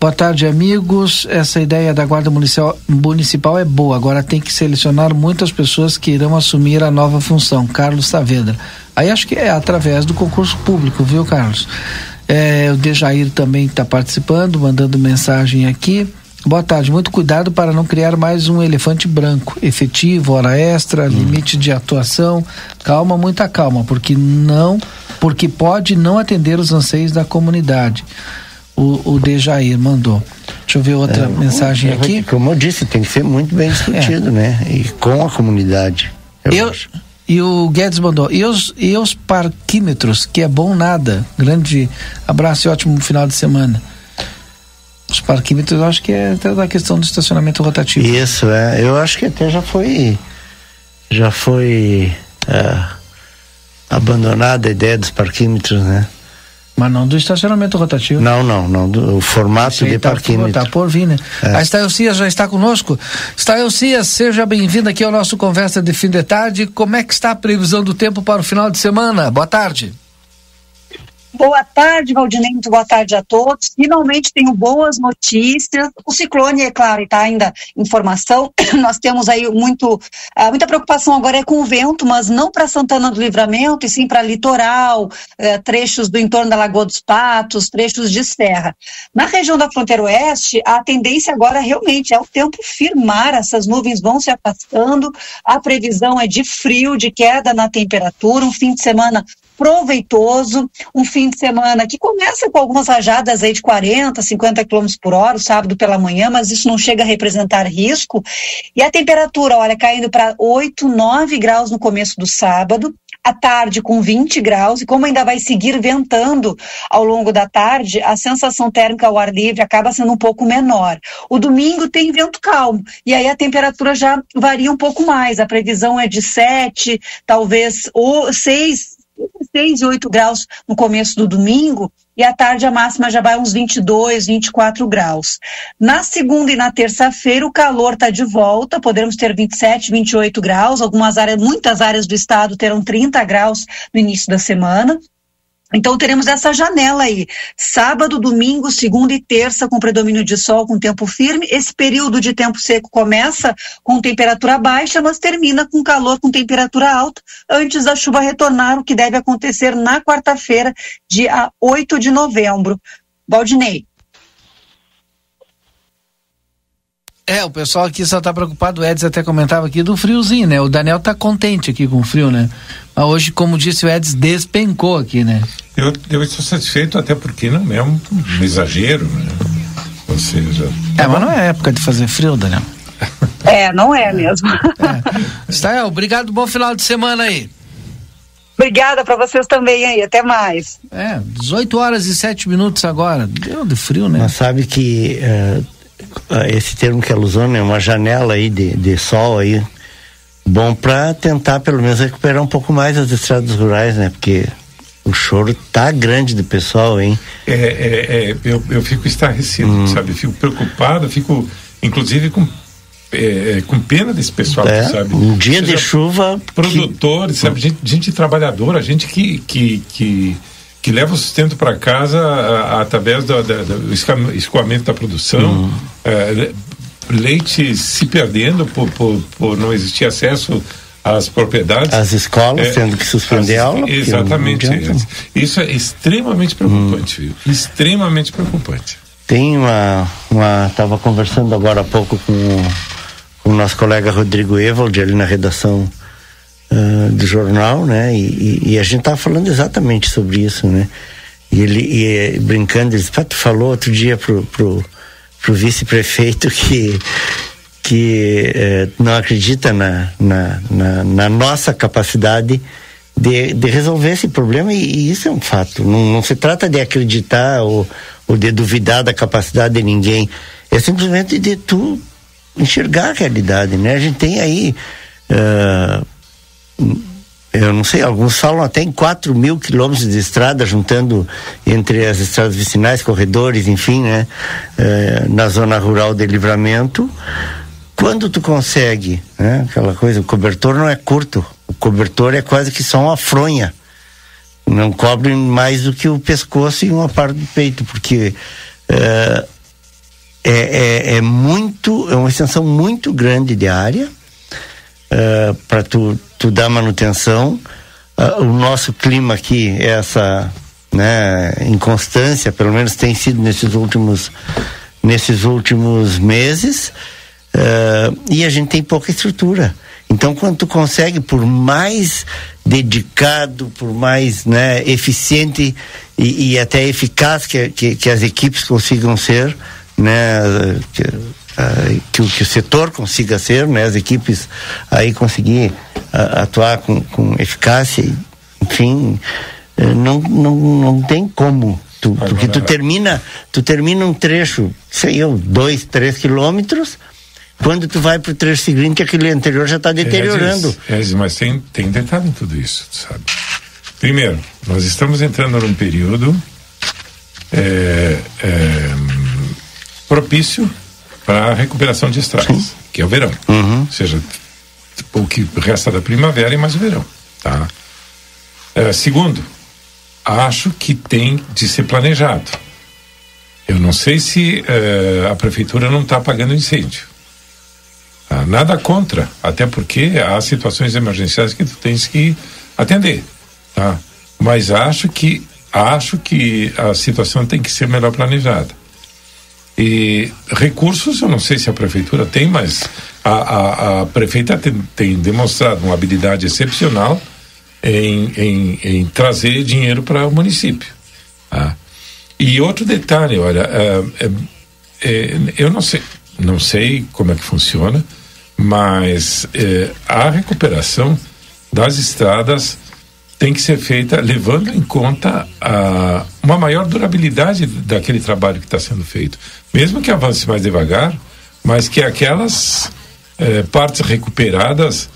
Boa tarde, amigos. Essa ideia da Guarda Municipal, Municipal é boa. Agora tem que selecionar muitas pessoas que irão assumir a nova função. Carlos Saavedra. Aí acho que é através do concurso público, viu, Carlos? É, o Dejair também está participando, mandando mensagem aqui. Boa tarde, muito cuidado para não criar mais um elefante branco. Efetivo, hora extra, hum. limite de atuação. Calma, muita calma, porque não, porque pode não atender os anseios da comunidade. O, o Dejair mandou. Deixa eu ver outra é, mensagem aqui. Como eu disse, tem que ser muito bem discutido, é. né? E com a comunidade. Eu, eu. E o Guedes mandou, e os, e os parquímetros, que é bom nada. Grande abraço e ótimo final de semana. Os parquímetros, eu acho que é até da questão do estacionamento rotativo. Isso, é. Eu acho que até já foi. Já foi. É, abandonada a ideia dos parquímetros, né? Mas não do estacionamento rotativo. Não, não, não. Do, o formato de tá, parquímetro. Está por vir, né? É. A Estael Cias já está conosco. Estael Cias, seja bem-vindo aqui ao nosso Conversa de Fim de Tarde. Como é que está a previsão do tempo para o final de semana? Boa tarde. Boa tarde, Valdinei, muito boa tarde a todos. Finalmente tenho boas notícias. O ciclone, é claro, está ainda em formação. Nós temos aí muito, ah, muita preocupação agora é com o vento, mas não para Santana do Livramento, e sim para litoral, eh, trechos do entorno da Lagoa dos Patos, trechos de serra. Na região da fronteira oeste, a tendência agora realmente é o tempo firmar, essas nuvens vão se afastando, a previsão é de frio, de queda na temperatura, um fim de semana proveitoso, um fim de semana que começa com algumas rajadas aí de 40, 50 km por hora, o sábado pela manhã, mas isso não chega a representar risco. E a temperatura, olha, caindo para 8, 9 graus no começo do sábado, à tarde com 20 graus, e como ainda vai seguir ventando ao longo da tarde, a sensação térmica ao ar livre acaba sendo um pouco menor. O domingo tem vento calmo, e aí a temperatura já varia um pouco mais. A previsão é de 7, talvez ou 6, 6 e 8 graus no começo do domingo, e à tarde a máxima já vai uns 22, 24 graus. Na segunda e na terça-feira o calor está de volta, poderemos ter 27, 28 graus, algumas áreas, muitas áreas do estado terão 30 graus no início da semana. Então teremos essa janela aí, sábado, domingo, segunda e terça com predomínio de sol com tempo firme. Esse período de tempo seco começa com temperatura baixa, mas termina com calor com temperatura alta antes da chuva retornar, o que deve acontecer na quarta-feira, dia 8 de novembro. Valdinei. É, o pessoal aqui só tá preocupado, o Edson até comentava aqui do friozinho, né? O Daniel tá contente aqui com o frio, né? Mas hoje, como disse o Edson, despencou aqui, né? Eu, eu estou satisfeito até porque não é um, um exagero, né? Ou seja... É, mas não é época de fazer frio, Daniel. É, não é mesmo. é. Está, obrigado, bom final de semana aí. Obrigada para vocês também aí, até mais. É, 18 horas e 7 minutos agora. Deu de frio, né? Mas sabe que uh, esse termo que ela usou, né? Uma janela aí de, de sol aí, bom para tentar pelo menos recuperar um pouco mais as estradas rurais, né? Porque o choro tá grande do pessoal, hein? É, é, é eu, eu fico estarrecido, hum. sabe? Fico preocupado, fico inclusive com é, é, com pena desse pessoal, é, sabe? Um dia de chuva. Produtores, que... sabe? Gente, gente trabalhadora, gente que, que, que, que leva o sustento para casa a, a, através do, da, do, escoamento da produção. Uhum. É, leite se perdendo por, por, por não existir acesso às propriedades. As escolas é, tendo que suspender as, a aula. Exatamente. Isso é extremamente preocupante, hum. Extremamente preocupante. Tem uma. Estava conversando agora há pouco com com o nosso colega Rodrigo Evald ali na redação do jornal, né? E, e, e a gente estava falando exatamente sobre isso, né? E ele e, brincando, ele disse, tu falou outro dia pro, pro, pro vice-prefeito que que eh, não acredita na, na, na, na, nossa capacidade de, de resolver esse problema e, e isso é um fato. Não, não, se trata de acreditar ou, ou de duvidar da capacidade de ninguém. É simplesmente de tu enxergar a realidade, né? A gente tem aí, uh, eu não sei, alguns falam até em 4 mil quilômetros de estrada, juntando entre as estradas vicinais, corredores, enfim, né? Uh, na zona rural de livramento. Quando tu consegue, né? Aquela coisa, o cobertor não é curto, o cobertor é quase que só uma fronha. Não cobre mais do que o pescoço e uma parte do peito, porque uh, é, é, é, muito, é uma extensão muito grande de área é, para tu, tu dar manutenção. Uh, o nosso clima aqui é essa né, inconstância, pelo menos tem sido nesses últimos, nesses últimos meses, uh, e a gente tem pouca estrutura. Então, quando tu consegue, por mais dedicado, por mais né, eficiente e, e até eficaz que, que, que as equipes consigam ser, né, que, uh, que, que, o setor consiga ser, né, as equipes aí conseguir uh, atuar com, com eficácia, enfim, uh, não, não, não tem como. Tu, porque tu termina, tu termina um trecho, sei eu, dois, três quilômetros, quando tu vai para o trecho seguinte, aquele anterior já está deteriorando. É, é, mas tem, tem detalhe em tudo isso, sabe? Primeiro, nós estamos entrando num período é, é, propício para a recuperação de estradas, Sim. que é o verão. Uhum. Ou seja, o que resta da primavera e mais o verão. Tá? É, segundo, acho que tem de ser planejado. Eu não sei se é, a prefeitura não está apagando incêndio. Tá? Nada contra, até porque há situações emergenciais que tu tens que atender. Tá? Mas acho que acho que a situação tem que ser melhor planejada. E recursos, eu não sei se a prefeitura tem, mas a, a, a prefeita tem, tem, demonstrado uma habilidade excepcional em, em, em trazer dinheiro para o município. Tá? E outro detalhe, olha, é, é, é, eu não sei, não sei como é que funciona, mas é, a recuperação das estradas tem que ser feita levando em conta a, uma maior durabilidade daquele trabalho que está sendo feito. Mesmo que avance mais devagar, mas que aquelas eh, partes recuperadas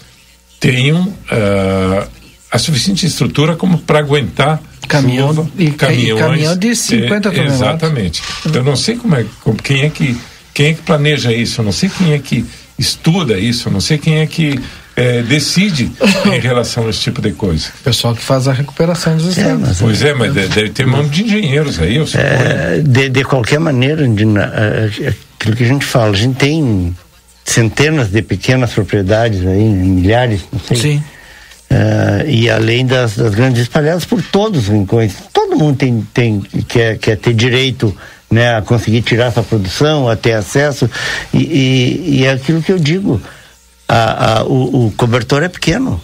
tenham eh, a suficiente estrutura como para aguentar caminhão chuva, e, caminhões, e caminhão de 50 é, Exatamente. Então, eu não sei como é, como, quem é que quem é que planeja isso, eu não sei quem é que estuda isso, eu não sei quem é que é, decide em relação a esse tipo de coisa. O pessoal que faz a recuperação dos é, estados. É, pois é, mas deve ter mão de engenheiros aí, eu é, de, de qualquer maneira, de, uh, aquilo que a gente fala, a gente tem centenas de pequenas propriedades aí, milhares, não sei. Sim. Uh, e além das, das, grandes espalhadas por todos os rincões. Todo mundo tem, tem quer, quer ter direito né, a conseguir tirar essa produção, a ter acesso. E, e, e é aquilo que eu digo a, a, o, o, cobertor é pequeno.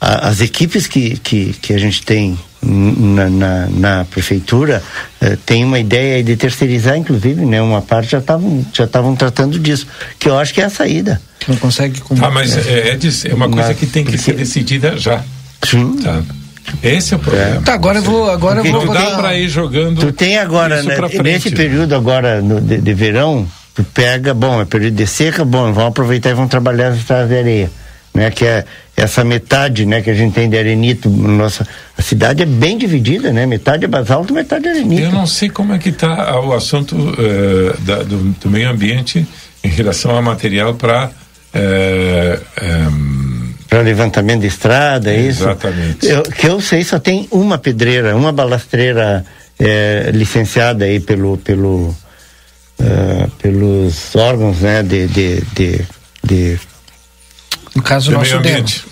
A, as equipes que, que, que a gente tem na, na, na prefeitura eh, tem uma ideia de terceirizar, inclusive, né? Uma parte já estavam já estavam tratando disso, que eu acho que é a saída. Não consegue Ah, mas é, é, é uma coisa que tem que ser decidida já. Sim. Tá. Esse é o problema. Tá, agora eu vou. Agora Porque eu vou não dá para ir jogando. Tu tem agora, né, nesse né? período agora no, de, de, verão, tu pega, bom, é período de seca, bom, vão aproveitar e vão trabalhar as estradas de areia. Né, que é essa metade né, que a gente tem de arenito. Nossa, a cidade é bem dividida, né? Metade é basalto, metade é arenito. Eu não sei como é que está o assunto uh, da, do, do, meio ambiente em relação ao material para. Uh, um, para levantamento de estrada, é isso? Exatamente. Eu, que eu sei, só tem uma pedreira, uma balastreira é, licenciada aí pelo, pelo, uh, pelos órgãos, né, de, de, de, de no caso do nosso meio ambiente.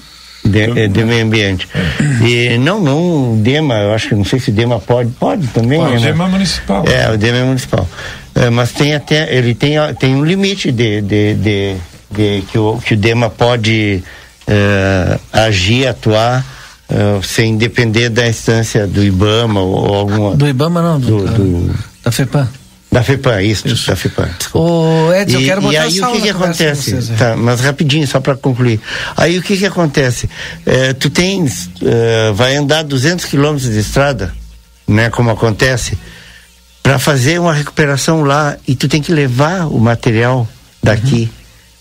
De, é, de, meio ambiente. É. E não, não, o DEMA, eu acho que não sei se o DEMA pode, pode também. Pode, né? o DEMA é municipal. É, o DEMA é municipal. É, mas tem até, ele tem, tem um limite de, de, de, de que, o, que o DEMA pode uh, agir, atuar uh, sem depender da instância do IBAMA ou alguma. Do IBAMA não, do, do, do da FEPAM. Da FEPAM, isso, isso. da FEPAM. Ô, Edson, eu quero botar E aí o que que acontece? Vocês, é. tá, mas rapidinho, só para concluir. Aí o que que acontece? É, tu tens, uh, vai andar 200 quilômetros de estrada, né, como acontece, para fazer uma recuperação lá e tu tem que levar o material daqui uhum.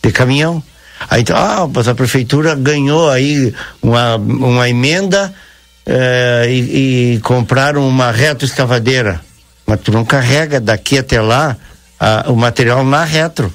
de caminhão. Aí então, ah, mas a prefeitura ganhou aí uma, uma emenda eh, e, e, compraram uma reto escavadeira. Mas tu não carrega daqui até lá a, o material na retro.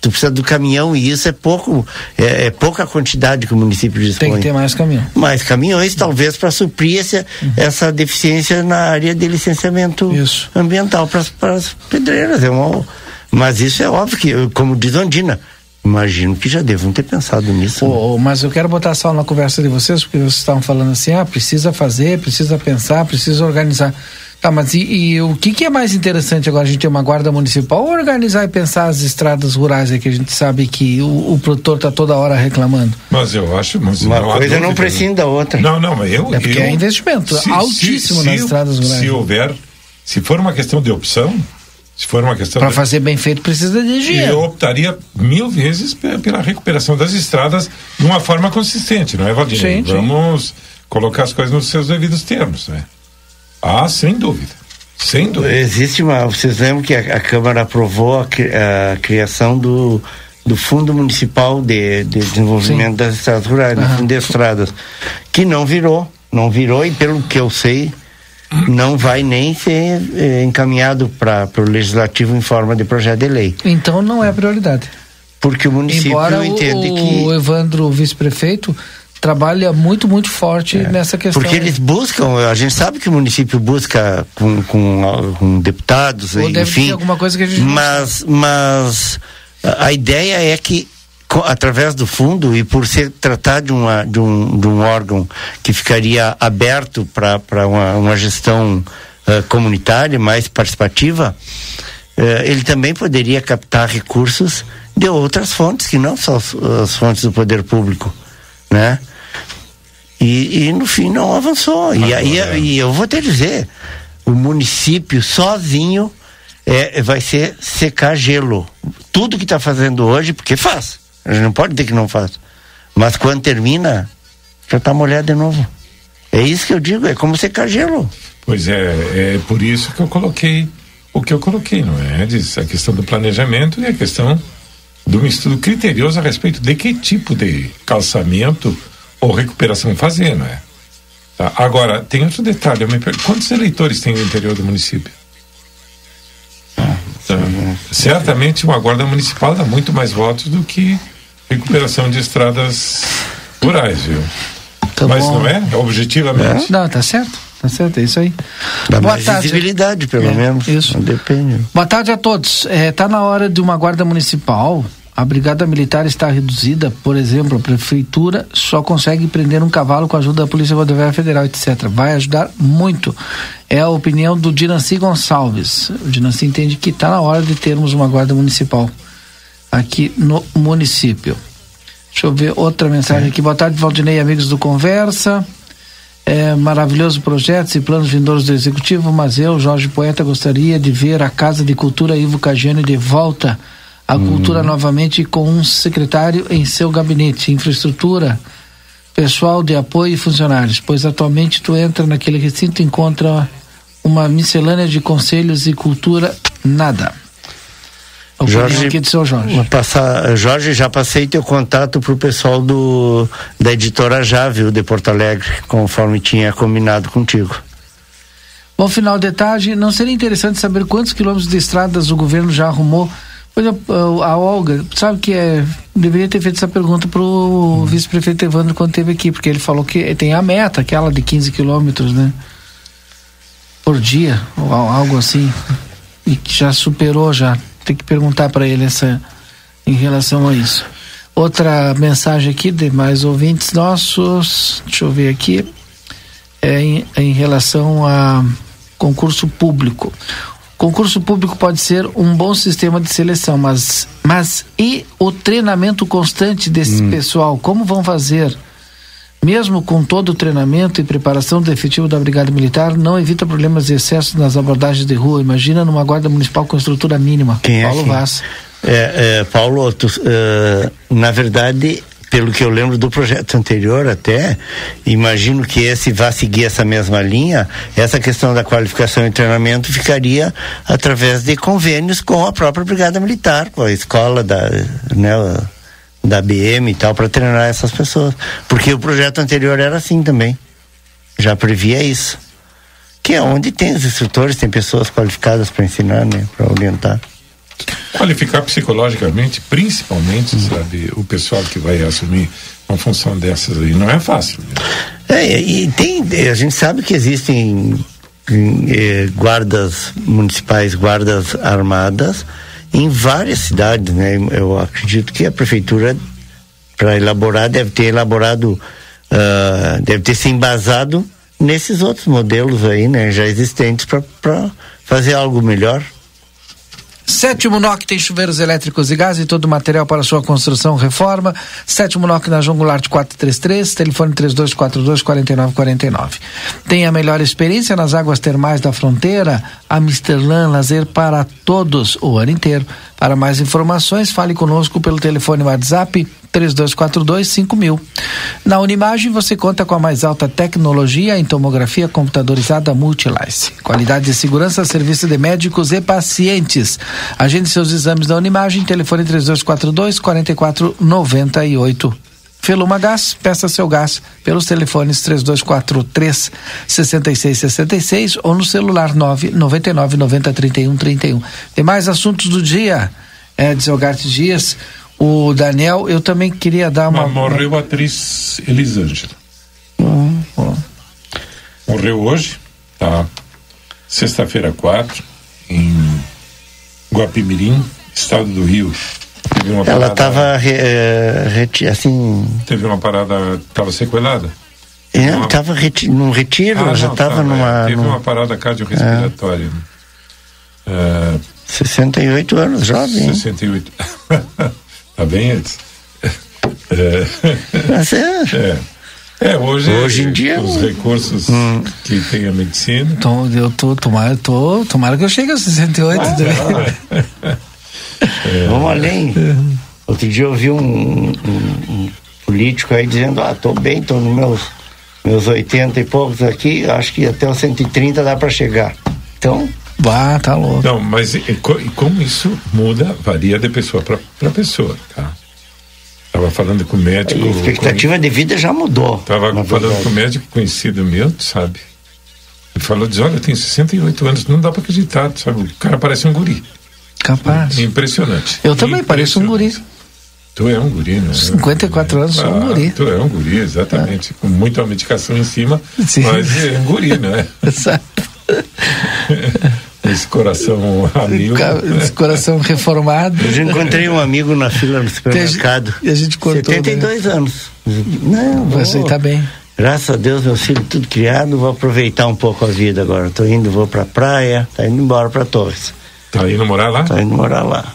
Tu precisa do caminhão e isso é pouco, é, é, pouca quantidade que o município dispõe. Tem que ter mais caminhão. Mais caminhões, talvez, para suprir esse, uhum. essa deficiência na área de licenciamento isso. ambiental para as pedreiras. É uma, mas isso é óbvio que, como diz Andina, Imagino que já devam ter pensado nisso. Oh, né? Mas eu quero botar só na conversa de vocês, porque vocês estavam falando assim, ah, precisa fazer, precisa pensar, precisa organizar. Tá, mas e, e, o que, que, é mais interessante agora? A gente ter uma guarda municipal ou organizar e pensar as estradas rurais aí que a gente sabe que o, o produtor está toda hora reclamando? Mas eu acho. Mas uma não coisa não precisa da outra. Não, não, mas eu. É porque eu, é investimento se, altíssimo se, nas se, estradas rurais. Se houver, se for uma questão de opção, se for uma questão. Para fazer bem feito, precisa de dinheiro. Eu optaria mil vezes pela recuperação das estradas de uma forma consistente, não é, Valdir? Sim, Vamos colocar as coisas nos seus devidos termos, né? Ah, sem dúvida. Sem dúvida. Existe uma. Vocês lembram que a, a Câmara aprovou a, a, criação do, do Fundo Municipal de, de Desenvolvimento sim. das Estradas Rurais, uhum. Fundo de Estradas, que não virou. Não virou e, pelo que eu sei, não vai nem ser eh, encaminhado para o legislativo em forma de projeto de lei. Então não é prioridade. Porque o município Embora entende o, que. O Evandro, vice-prefeito, trabalha muito, muito forte é, nessa questão. Porque eles buscam, a gente sabe que o município busca com, com, com deputados, Ou enfim. Alguma coisa que a gente mas, mas a ideia é que através do fundo e por ser tratado de, uma, de, um, de um órgão que ficaria aberto para uma, uma gestão uh, comunitária mais participativa, uh, ele também poderia captar recursos de outras fontes que não só as, as fontes do poder público, né? E, e no fim não avançou. E aí e eu vou te dizer, o município sozinho é, vai ser secar gelo. Tudo que está fazendo hoje, porque faz a gente não pode dizer que não faz. Mas quando termina, já está molhado de novo. É isso que eu digo, é como secar gelo. Pois é, é por isso que eu coloquei o que eu coloquei, não é? Diz a questão do planejamento e a questão de um estudo criterioso a respeito de que tipo de calçamento ou recuperação fazer, não é? Tá. Agora, tem outro detalhe, eu me pergunto, quantos eleitores tem no interior do município? certamente uma guarda municipal dá muito mais votos do que recuperação de estradas rurais, viu? Tá Mas bom. não é? Objetivamente. É? Não, tá certo. Tá certo, é isso aí. Dá Boa mais tarde. visibilidade, pelo é, menos. Isso. Não depende. Boa tarde a todos. É, tá na hora de uma guarda municipal a brigada militar está reduzida, por exemplo, a prefeitura só consegue prender um cavalo com a ajuda da Polícia Rodoviária Federal, etc. Vai ajudar muito. É a opinião do Dinanci Gonçalves. O Dinanci entende que está na hora de termos uma guarda municipal aqui no município. Deixa eu ver outra mensagem aqui. Boa tarde, Valdinei, amigos do Conversa. É, maravilhoso projetos e planos vindouros do Executivo, mas eu, Jorge Poeta, gostaria de ver a Casa de Cultura Ivo Cagiani de volta a hum. cultura novamente com um secretário em seu gabinete, infraestrutura, pessoal de apoio e funcionários, pois atualmente tu entra naquele recinto e encontra uma miscelânea de conselhos e cultura, nada. Jorge, aqui de seu Jorge. Passar, Jorge, já passei teu contato para o pessoal do, da editora Jávio de Porto Alegre, conforme tinha combinado contigo. Bom final de tarde, não seria interessante saber quantos quilômetros de estradas o governo já arrumou? Pois a, Olga, sabe que é, deveria ter feito essa pergunta para o hum. vice-prefeito Evandro quando esteve aqui, porque ele falou que tem a meta, aquela de 15 quilômetros, né? Por dia, ou algo assim, e que já superou já tem que perguntar para ele essa em relação a isso. Outra mensagem aqui de mais ouvintes nossos, deixa eu ver aqui, é em, em relação a concurso público. Concurso público pode ser um bom sistema de seleção, mas, mas e o treinamento constante desse hum. pessoal? Como vão fazer? Mesmo com todo o treinamento e preparação do efetivo da Brigada Militar, não evita problemas e excessos nas abordagens de rua. Imagina numa guarda municipal com estrutura mínima. Quem é Paulo é Vaz. É, é, Paulo, tu, uh, na verdade, pelo que eu lembro do projeto anterior até, imagino que esse vá seguir essa mesma linha, essa questão da qualificação e treinamento ficaria através de convênios com a própria Brigada Militar, com a escola da, né, da BM e tal para treinar essas pessoas. Porque o projeto anterior era assim também. Já previa isso. Que é onde tem os instrutores, tem pessoas qualificadas para ensinar, né, para orientar. Qualificar psicologicamente, principalmente, sabe, o pessoal que vai assumir uma função dessas aí, não é fácil. Né? É, e tem, a gente sabe que existem eh, guardas municipais, guardas armadas, em várias cidades, né? Eu acredito que a prefeitura, para elaborar, deve ter elaborado, uh, deve ter se embasado nesses outros modelos aí, né? Já existentes para fazer algo melhor. Sétimo NOC tem chuveiros elétricos e gás e todo o material para sua construção reforma. Sétimo NOC na João Goulart 433, telefone 3242 4949. Tem a melhor experiência nas águas termais da fronteira, a Misterlan Lazer para todos o ano inteiro. Para mais informações, fale conosco pelo telefone WhatsApp 3242-5000. Na Unimagem você conta com a mais alta tecnologia em tomografia computadorizada Multilice. Qualidade e segurança, serviço de médicos e pacientes. Agende seus exames na Unimagem, telefone 3242-4498. Feluma Gás, peça seu gás pelos telefones 3243 6666 ou no celular 999 90 31 31. Tem mais assuntos do dia, é, Garte Dias. O Daniel, eu também queria dar uma. Mas morreu a atriz Elisângela. Hum, Morreu hoje, tá? Sexta-feira 4, em Guapimirim, estado do Rio ela estava é, assim. Teve uma parada, estava sequelada? É, estava reti num retiro, ah, já estava numa. É, teve numa parada cardiorrespiratória. É. É, 68 anos, jovem. 68. tá bem, Edson? É. Mas é. é. É, hoje, hoje em dia os recursos hum. que tem a medicina. Então, eu tô, tomara, tô, tomara que eu chegue aos 68 ah, também. É. Vamos além. Outro dia eu vi um, um, um, político aí dizendo, ah, tô bem, tô nos meus, meus 80 e poucos aqui, acho que até os 130 dá para chegar. Então. Bah, tá louco. Não, mas e, como isso muda, varia de pessoa para pessoa, tá? Tava falando com o médico. A expectativa com... de vida já mudou. Tava falando verdade. com o médico conhecido meu, sabe? Ele falou, diz, olha, eu tenho 68 anos, não dá para acreditar, sabe? O cara parece um guri. Capaz. Impressionante. Eu também pareço um guri. Tu é um guri, né? 54 anos, sou um guri. Tu é um guri, exatamente. Com muita medicação em cima, Sim. mas é um guri, né? Exato. Esse coração amigo. Esse coração reformado. Eu já encontrei um amigo na fila no supermercado. E a gente cortou. 72 né? anos. Não, você está bem. Graças a Deus, meu filho tudo criado, vou aproveitar um pouco a vida agora. Estou indo, vou para a praia, tá indo embora para Torres. Tá indo morar lá? Tá indo morar lá.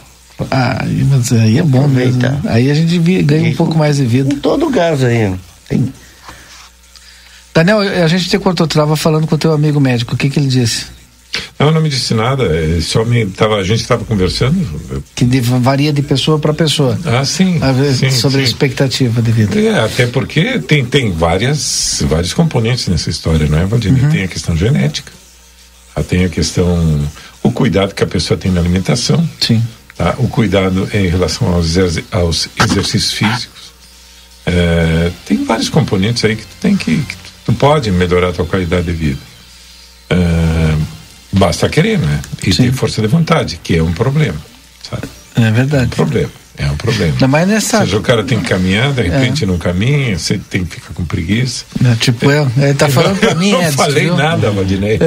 Ah, mas aí é bom mesmo. Né? Aí a gente ganha um pouco mais de vida. Em todo gás aí. Tem... Daniel, a gente te cortou, trava falando com o teu amigo médico. O que que ele disse? Não, não me disse nada. É, só me tava, a gente estava conversando. Que de, varia de pessoa para pessoa. Ah, sim. A, sim sobre sim. a expectativa de vida. É, até porque tem, tem várias, vários componentes nessa história, não é, Valdir? Uhum. Tem a questão genética, ah, tem a questão. o cuidado que a pessoa tem na alimentação. Sim. Tá? O cuidado em relação aos, aos exercícios físicos. É, tem vários componentes aí que tu tem que, que tu pode melhorar a tua qualidade de vida. É, basta querer, né? E Sim. ter força de vontade, que é um problema, sabe? É verdade. É um problema. É um problema. Ainda mais nessa. Ou seja, o cara tem que caminhar, de repente é. não caminha, você tem que ficar com preguiça. É, tipo eu, ele tá falando pra mim, Não Edson, falei nada, Valdinei.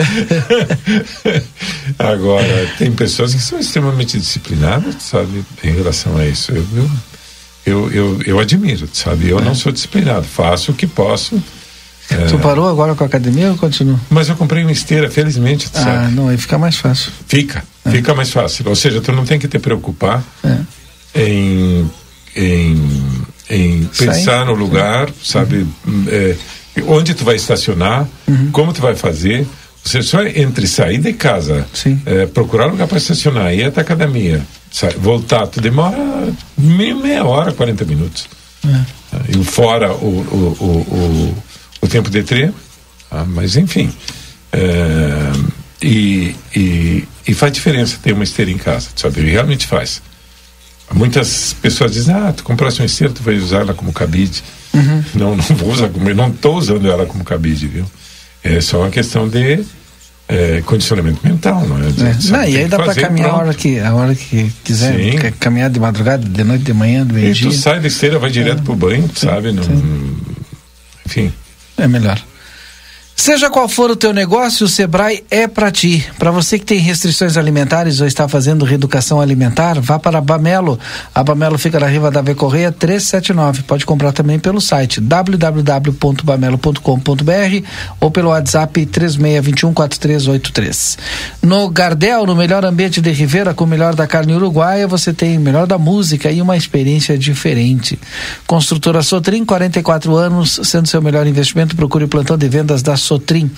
Agora, tem pessoas que são extremamente disciplinadas, sabe, em relação a isso. Eu, eu, eu, eu, eu admiro, sabe? Eu é. não sou disciplinado, faço o que posso é. Tu parou agora com a academia ou continua? Mas eu comprei uma esteira, felizmente, ah, sabe? não, aí fica mais fácil. Fica, é. fica mais fácil. Ou seja, tu não tem que te preocupar é. em, em, em pensar no lugar, sabe? Uhum. É, onde tu vai estacionar, uhum. como tu vai fazer. Você só entre sair de casa, é, procurar lugar para estacionar, ir até a academia, sai, voltar, tu demora meia, meia hora, 40 minutos. É. E fora o, o, o, o o tempo de treino, ah, mas enfim. É, e, e, e, faz diferença ter uma esteira em casa, sabe? Realmente faz. Muitas pessoas dizem, ah, tu compraste uma esteira, tu vai usar ela como cabide. Uhum. Não, não vou usar como, não estou usando ela como cabide, viu? É só uma questão de é, condicionamento mental, não é? é. Não, e aí dá para caminhar a hora, que, a hora que quiser, caminhar de madrugada, de noite, de manhã, do meio-dia. E tu sai da esteira, vai direto é. pro banho, sim, sabe? Não, enfim. É melhor. Seja qual for o teu negócio, o Sebrae é para ti. Para você que tem restrições alimentares ou está fazendo reeducação alimentar, vá para a Bamelo. A Bamelo fica na Riva da Correia 379. Pode comprar também pelo site www.bamelo.com.br ou pelo WhatsApp 36214383. No Gardel, no melhor ambiente de Rivera, com o melhor da carne uruguaia, você tem o melhor da música e uma experiência diferente. Construtora Sotrim, 44 anos, sendo seu melhor investimento, procure o plantão de vendas da Sotrim.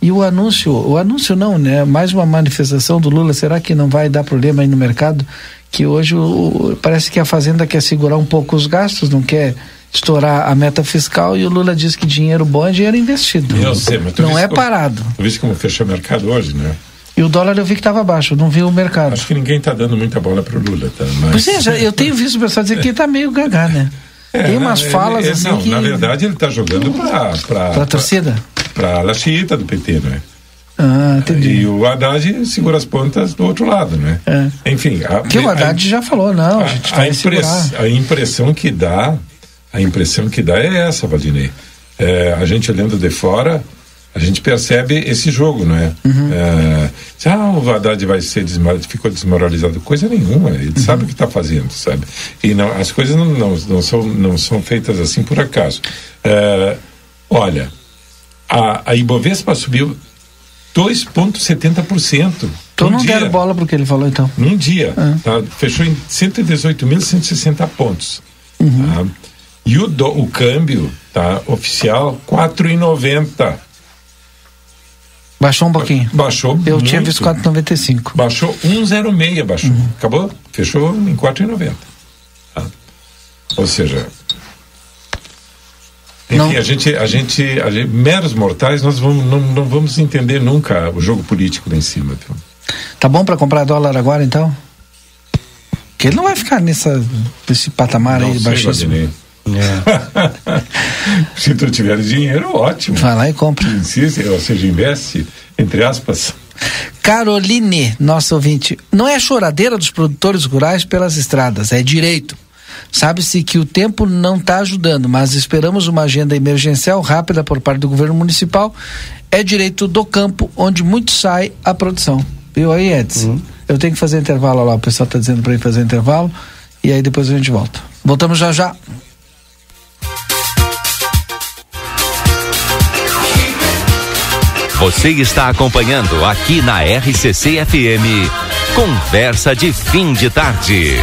E o anúncio, o anúncio não, né? Mais uma manifestação do Lula, será que não vai dar problema aí no mercado? Que hoje o, parece que a Fazenda quer segurar um pouco os gastos, não quer estourar a meta fiscal e o Lula diz que dinheiro bom é dinheiro investido. Eu sei, mas não é como, parado. Tu viste como fechou o mercado hoje, né? E o dólar eu vi que estava baixo, não vi o mercado. Acho que ninguém está dando muita bola para o Lula, tá? Mas... Pois é, eu tenho visto o pessoal dizer que está meio gagá, né? É, Tem umas falas ele, assim não, que... Na verdade, ele está jogando para... Para a torcida? Para a laxita do PT, né? Ah, entendi. E o Haddad segura as pontas do outro lado, né? É. Enfim. A, que o Haddad a, já falou, não, a, gente a, impress, a impressão que dá, a impressão que dá é essa, Valdinei. É, a gente olhando de fora, a gente percebe esse jogo, não é? Uhum. é ah, o Haddad vai ser desmoralizado, ficou desmoralizado, coisa nenhuma, ele uhum. sabe o que está fazendo, sabe? E não, as coisas não, não, não, são, não são feitas assim por acaso. É, olha, a, a Ibovespa subiu 2,70%. Então não dia, deram bola para o que ele falou, então. Num dia. É. Tá? Fechou em 118.160 pontos. Uhum. Tá? E o, do, o câmbio tá, oficial, 4,90. Baixou um pouquinho. Baixou Eu muito. tinha visto 4,95. Baixou 1,06, baixou. Uhum. Acabou? Fechou em 4,90. Tá? Ou seja, enfim, a gente, a gente, a gente, meros mortais, nós vamos, não, não vamos entender nunca o jogo político lá em cima. Viu? Tá bom para comprar dólar agora, então? Que ele não vai ficar nessa, nesse patamar não aí baixíssimo. É. Se tu tiver dinheiro, ótimo. Vai lá e compra. Insiste, ou seja, investe, entre aspas. Caroline, nosso ouvinte, não é choradeira dos produtores rurais pelas estradas, é direito. Sabe-se que o tempo não está ajudando, mas esperamos uma agenda emergencial rápida por parte do governo municipal. É direito do campo, onde muito sai a produção. Viu aí, Edson? Uhum. Eu tenho que fazer intervalo lá, o pessoal está dizendo para ir fazer intervalo, e aí depois a gente volta. Voltamos já já. Você está acompanhando aqui na RCC FM. Conversa de fim de tarde.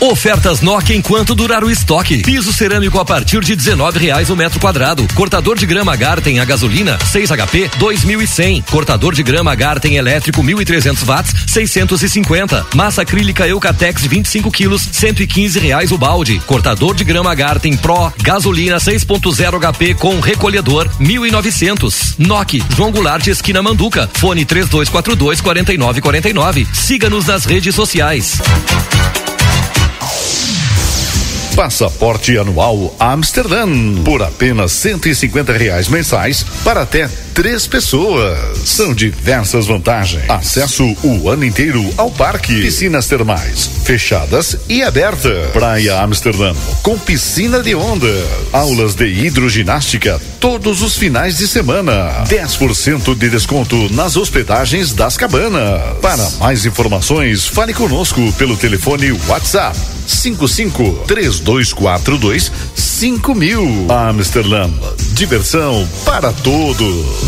Ofertas Nokia enquanto durar o estoque. Piso cerâmico a partir de R$19,00 o metro quadrado. Cortador de grama Garten a gasolina 6 HP 2.100. Cortador de grama Garten elétrico 1.300 watts 650. Massa acrílica Eucatex 25 quilos 115 reais o balde. Cortador de grama Garten Pro gasolina 6.0 HP com recolhedor 1.900. Nokia João Goulart esquina Manduca. Fone 3242 4949. Siga-nos nas redes sociais. Passaporte anual Amsterdã. Por apenas 150 reais mensais para até três pessoas. São diversas vantagens. Acesso o ano inteiro ao parque, piscinas termais fechadas e aberta. Praia Amsterdã com piscina de onda, aulas de hidroginástica todos os finais de semana. 10% de desconto nas hospedagens das cabanas. Para mais informações, fale conosco pelo telefone WhatsApp 55 3242 5000. Amsterdã, diversão para todos.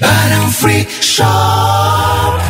Barão Free Shop.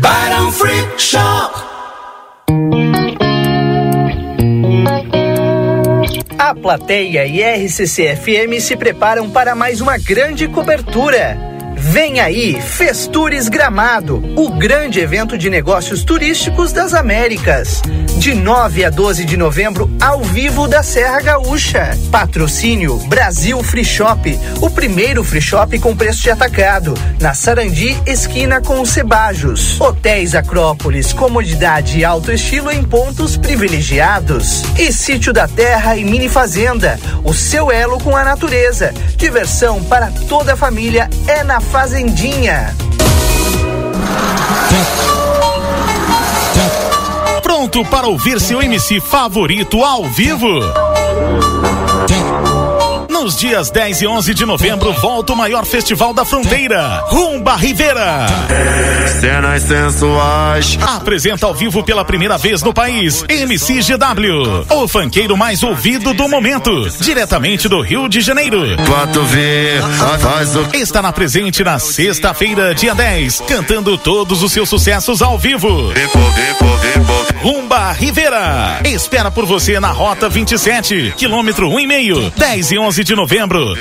Barão Free Shop. A plateia e RCC FM se preparam para mais uma grande cobertura Vem aí, Festures Gramado, o grande evento de negócios turísticos das Américas. De 9 a 12 de novembro, ao vivo da Serra Gaúcha. Patrocínio Brasil Free Shop, o primeiro free shop com preço de atacado. Na Sarandi, esquina com os Cebajos. Hotéis Acrópolis, comodidade e alto estilo em pontos privilegiados. E Sítio da Terra e Mini Fazenda, o seu elo com a natureza. Diversão para toda a família é na Fazendinha. Pronto para ouvir seu MC favorito ao vivo? Nos dias 10 e 11 de novembro, volta o maior festival da fronteira, Rumba Rivera. Cenas sensuais. Apresenta ao vivo pela primeira vez no país, MC GW, o fanqueiro mais ouvido do momento, diretamente do Rio de Janeiro. Quanto ver, faz o... Estará presente na sexta-feira, dia 10, cantando todos os seus sucessos ao vivo. Rumba Rivera. Espera por você na Rota 27, quilômetro 1,5, 10 e 11 de novembro.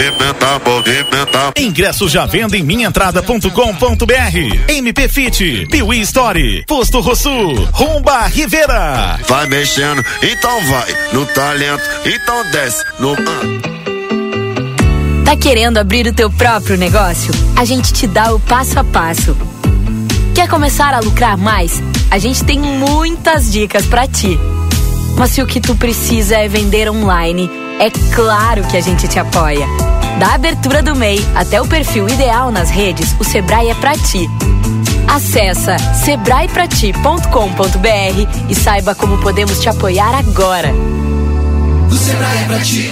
Ingressos já venda em minhaentrada.com.br. MP Fit, Piuí Story, Posto Rosso, Rumba Rivera. Vai mexendo, então vai. No talento, então desce. No. Tá querendo abrir o teu próprio negócio? A gente te dá o passo a passo. Quer começar a lucrar mais? A gente tem muitas dicas para ti. Mas se o que tu precisa é vender online, é claro que a gente te apoia. Da abertura do MEI até o perfil ideal nas redes, o Sebrae é para ti. Acesse sebraeprati.com.br e saiba como podemos te apoiar agora. O Sebrae é pra ti.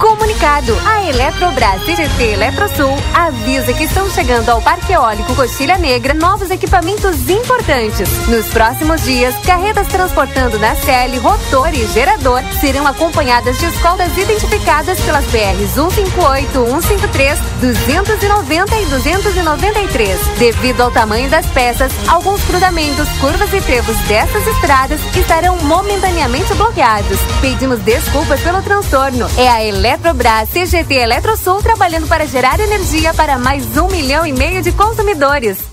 Comunicado: a Eletrobras CGT Eletrosul avisa que estão chegando ao Parque Eólico Coxilha Negra novos equipamentos importantes. Nos próximos dias, carretas transportando na CL, rotor e gerador serão acompanhadas de escolas identificadas pelas BRs 158, 153, 290 e 293. Devido ao tamanho das peças, alguns cruzamentos, curvas e trevos dessas estradas estarão momentaneamente bloqueados. Pedimos desculpas pelo transtorno. É a Eletrobras Eletrobras CGT Eletrosul trabalhando para gerar energia para mais um milhão e meio de consumidores.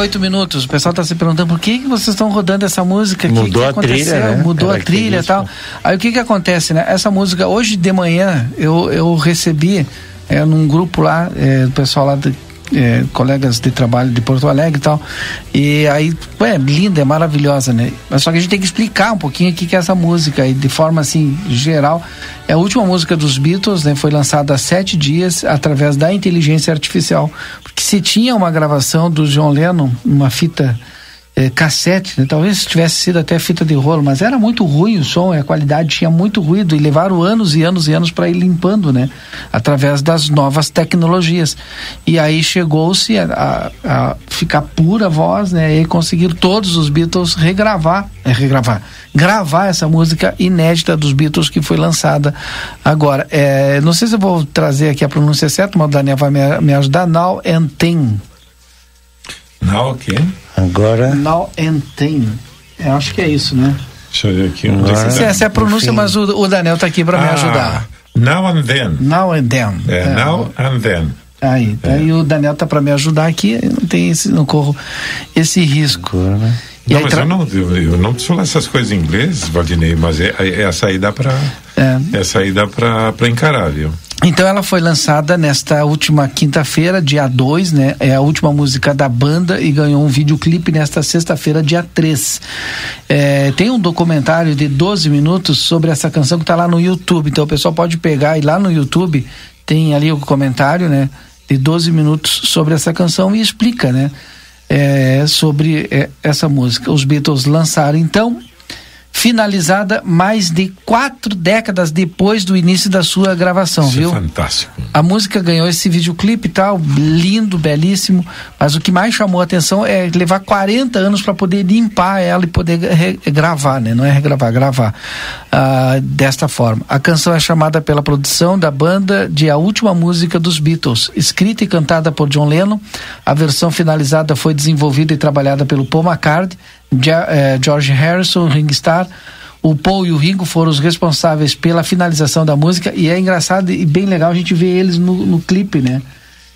38 minutos. O pessoal está se perguntando por que, que vocês estão rodando essa música. Mudou que, a trilha, né? Mudou Era a trilha e tal. Aí o que que acontece, né? Essa música, hoje de manhã, eu, eu recebi é, num grupo lá, é, o pessoal lá de, é, colegas de trabalho de Porto Alegre e tal. E aí, é linda, é maravilhosa, né? Mas só que a gente tem que explicar um pouquinho o que, que é essa música e de forma assim geral. É a última música dos Beatles, né? Foi lançada há sete dias através da inteligência artificial. Se tinha uma gravação do John Lennon, uma fita é, cassete, né? talvez tivesse sido até fita de rolo, mas era muito ruim o som, a qualidade tinha muito ruído e levaram anos e anos e anos para ir limpando, né? Através das novas tecnologias. E aí chegou-se a, a, a, ficar pura voz, né? E conseguiram todos os Beatles regravar, é, regravar, gravar essa música inédita dos Beatles que foi lançada agora. É, não sei se eu vou trazer aqui a pronúncia certa, mas o Daniel vai me, me ajudar. Now and Then. Now o quê? Agora. Now and then. Eu acho que é isso, né? Deixa eu ver aqui. Agora, se essa é a pronúncia, mas o, o Daniel está aqui para ah, me ajudar. Now and then. Now and then. É, é. now and then. Aí, tá é. aí o Daniel tá para me ajudar aqui, não tem esse, não corro esse risco. Agora, né? não, mas tra... eu, não, eu, eu não preciso falar essas coisas em inglês, Valdinei, mas é, é, essa aí dá para é. essa aí dá para encarar, viu? Então ela foi lançada nesta última quinta-feira, dia 2, né? É a última música da banda e ganhou um videoclipe nesta sexta-feira, dia 3. É, tem um documentário de 12 minutos sobre essa canção que está lá no YouTube. Então o pessoal pode pegar e lá no YouTube tem ali o comentário, né? De 12 minutos sobre essa canção e explica, né? É, sobre é, essa música. Os Beatles lançaram então finalizada mais de quatro décadas depois do início da sua gravação, Isso é viu? É fantástico. A música ganhou esse videoclipe e tal, lindo, belíssimo, mas o que mais chamou a atenção é levar 40 anos para poder limpar ela e poder gravar, né? Não é regravar, gravar uh, desta forma. A canção é chamada pela produção da banda de A Última Música dos Beatles, escrita e cantada por John Lennon. A versão finalizada foi desenvolvida e trabalhada pelo Paul McCartney George Harrison, Ring Starr, o Paul e o Ringo foram os responsáveis pela finalização da música e é engraçado e bem legal a gente ver eles no, no clipe, né?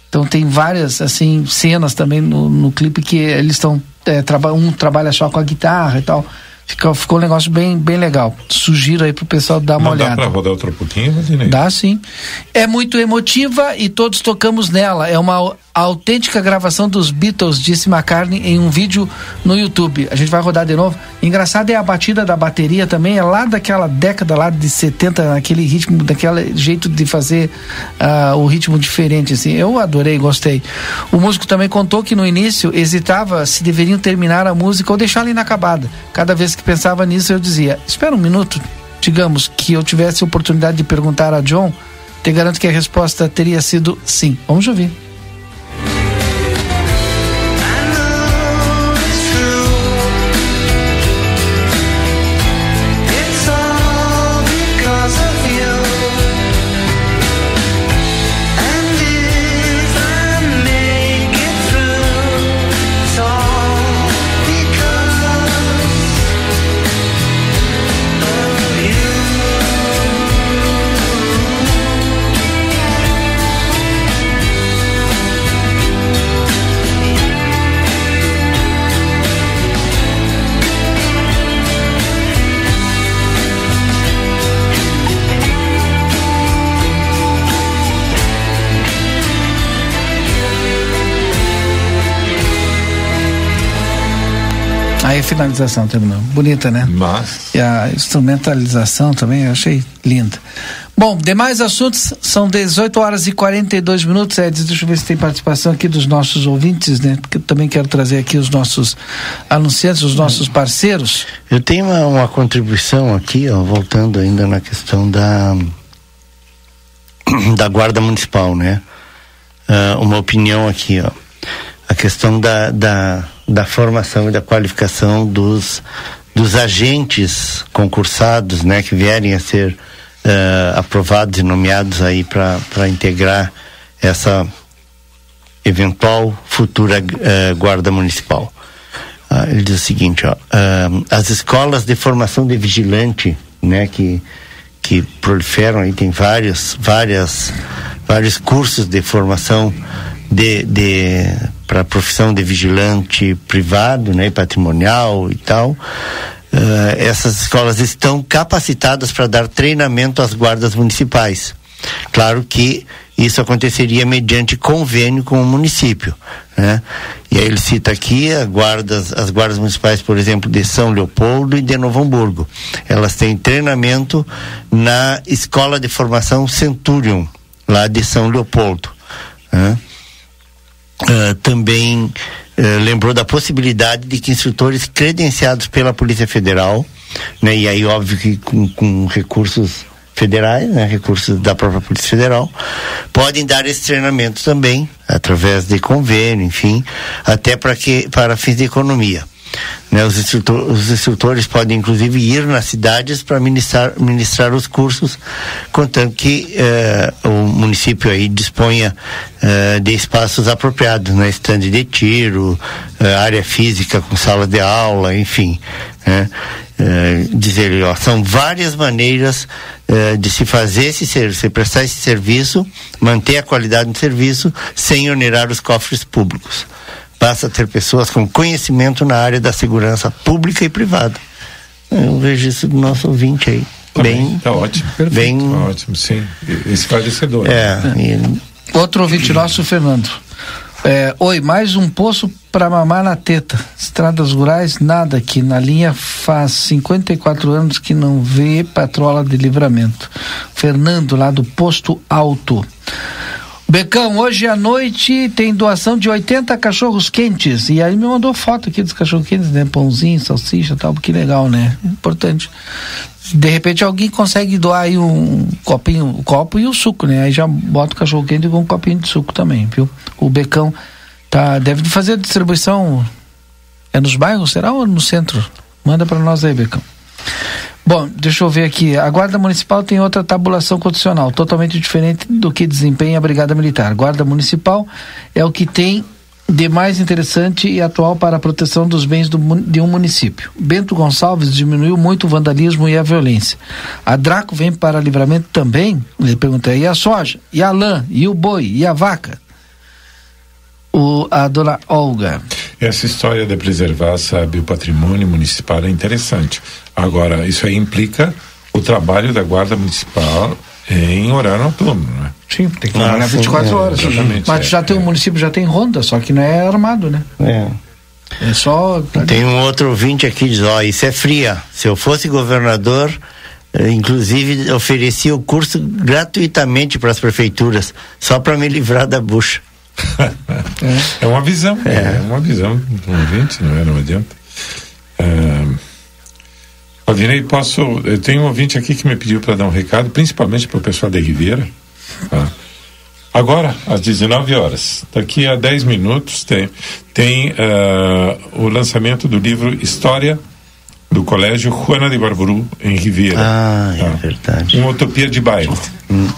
Então tem várias assim cenas também no, no clipe que eles estão é, um trabalha só com a guitarra e tal. Ficou, ficou um negócio bem, bem legal. Sugiro aí pro pessoal dar uma Não olhada. Dá pra rodar outro pouquinho, Dá sim. É muito emotiva e todos tocamos nela. É uma autêntica gravação dos Beatles, disse McCartney em um vídeo no YouTube. A gente vai rodar de novo. Engraçado é a batida da bateria também, é lá daquela década lá de 70, aquele ritmo, daquele jeito de fazer uh, o ritmo diferente, assim. Eu adorei, gostei. O músico também contou que no início hesitava se deveriam terminar a música ou deixá-la inacabada. Cada vez que pensava nisso, eu dizia: Espera um minuto, digamos que eu tivesse a oportunidade de perguntar a John, te garanto que a resposta teria sido sim. Vamos ouvir. Finalização terminou. Bonita, né? Mas. E a instrumentalização também eu achei linda. Bom, demais assuntos, são 18 horas e 42 minutos, Edson. Deixa eu ver se tem participação aqui dos nossos ouvintes, né? Porque eu também quero trazer aqui os nossos anunciantes, os nossos parceiros. Eu tenho uma, uma contribuição aqui, ó, voltando ainda na questão da, da Guarda Municipal, né? Uh, uma opinião aqui, ó. A questão da, da da formação e da qualificação dos, dos agentes concursados, né, que vierem a ser uh, aprovados e nomeados aí para integrar essa eventual futura uh, guarda municipal. Uh, ele diz o seguinte, ó, as escolas de formação de vigilante, né, que que proliferam aí tem vários várias vários cursos de formação de, de para a profissão de vigilante privado, né, patrimonial e tal, uh, essas escolas estão capacitadas para dar treinamento às guardas municipais. Claro que isso aconteceria mediante convênio com o município, né? E aí ele cita aqui as guardas, as guardas municipais, por exemplo, de São Leopoldo e de Novo Hamburgo. Elas têm treinamento na Escola de Formação Centurion, lá de São Leopoldo. Né? Uh, também uh, lembrou da possibilidade de que instrutores credenciados pela Polícia Federal, né, e aí óbvio que com, com recursos federais, né, recursos da própria Polícia Federal, podem dar esse treinamento também através de convênio, enfim, até para que para fins de economia. Né, os, instrutor, os, instrutores podem inclusive ir nas cidades para ministrar, ministrar os cursos, contanto que eh, o município aí disponha eh, de espaços apropriados, né, estande de tiro, eh, área física com sala de aula, enfim. Né, dizer, ó, são várias maneiras de se fazer esse serviço, prestar esse serviço, manter a qualidade do serviço sem onerar os cofres públicos passa a ter pessoas com conhecimento na área da segurança pública e privada. Eu vejo isso do nosso ouvinte aí. Tá bem, tá ótimo, perfeito, bem, tá ótimo, sim. Esclarecedor. É. E... Outro ouvinte nosso, Fernando. É, Oi, mais um poço para mamar na teta. Estradas rurais, nada aqui. Na linha faz 54 anos que não vê patrola de livramento. Fernando, lá do Posto Alto. Becão, hoje à noite tem doação de 80 cachorros quentes. E aí me mandou foto aqui dos cachorros quentes, né? Pãozinho, salsicha tal, que legal, né? Importante. De repente alguém consegue doar aí um copinho, um copo e o suco, né? Aí já bota o cachorro quente com um copinho de suco também, viu? O Becão tá, deve fazer a distribuição. É nos bairros, será ou no centro? Manda para nós aí, Becão. Bom, deixa eu ver aqui. A Guarda Municipal tem outra tabulação condicional, totalmente diferente do que desempenha a Brigada Militar. Guarda Municipal é o que tem de mais interessante e atual para a proteção dos bens do, de um município. Bento Gonçalves diminuiu muito o vandalismo e a violência. A Draco vem para livramento também? Ele pergunta, e a soja? E a lã? E o boi? E a vaca? O, a dona Olga. Essa história de preservar, sabe, o patrimônio municipal é interessante. Agora, isso aí implica o trabalho da Guarda Municipal em horário autônomo, né? Sim, tem que trabalhar ah, 24 é, horas. Exatamente. Mas é, já tem, é. o município já tem ronda, só que não é armado, né? É. É só. Tem um outro ouvinte aqui que diz: ó, isso é fria. Se eu fosse governador, eh, inclusive oferecia o curso gratuitamente para as prefeituras, só para me livrar da bucha. é. uma visão, é, é uma visão do ouvinte, não é? Não adianta. Aldinei, posso. Eu tenho um ouvinte aqui que me pediu para dar um recado, principalmente para o pessoal da Ribeira. Tá? Agora, às 19 horas, daqui a 10 minutos, tem, tem uh, o lançamento do livro História do Colégio Juana de Barburu, em Ribeira. Ah, é tá? é verdade. Uma utopia de bairro. Hum.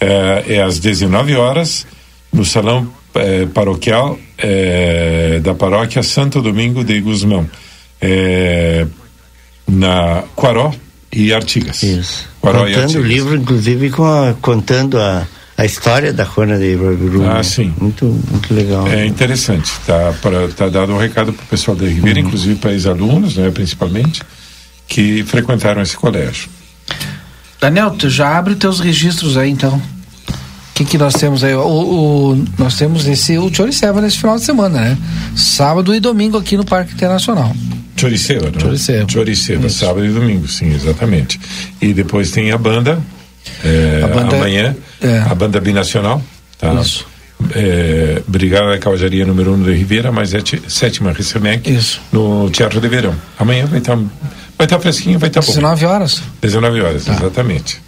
É, é às 19 horas, no salão é, paroquial é, da paróquia Santo Domingo de Guzmão. É, na Quaró e Artigas. Isso. Quaró contando o livro, inclusive, com a, contando a, a história da Juana de Ibarburu. Ah, né? sim. Muito, muito legal. É interessante. Tá, para tá dado um recado para o pessoal da Ribeira, uhum. inclusive para ex-alunos, né, principalmente, que frequentaram esse colégio. Daniel, tu já abre teus registros aí, então. O que, que nós temos aí? O, o, nós temos esse o Choriceva nesse final de semana, né? Sábado e domingo aqui no Parque Internacional. Choriceva, não? Choriceva. Choriceva, sábado e domingo, sim, exatamente. E depois tem a banda, é, a banda amanhã, é. a banda binacional, tá? Isso. É, Brigada da Cavajaria número 1 um de Ribeira, mas é sétima Recemec, Isso. no Teatro de Verão. Amanhã vai estar tá, vai tá fresquinho, vai estar tá bom. 19 horas. 19 horas, tá. exatamente.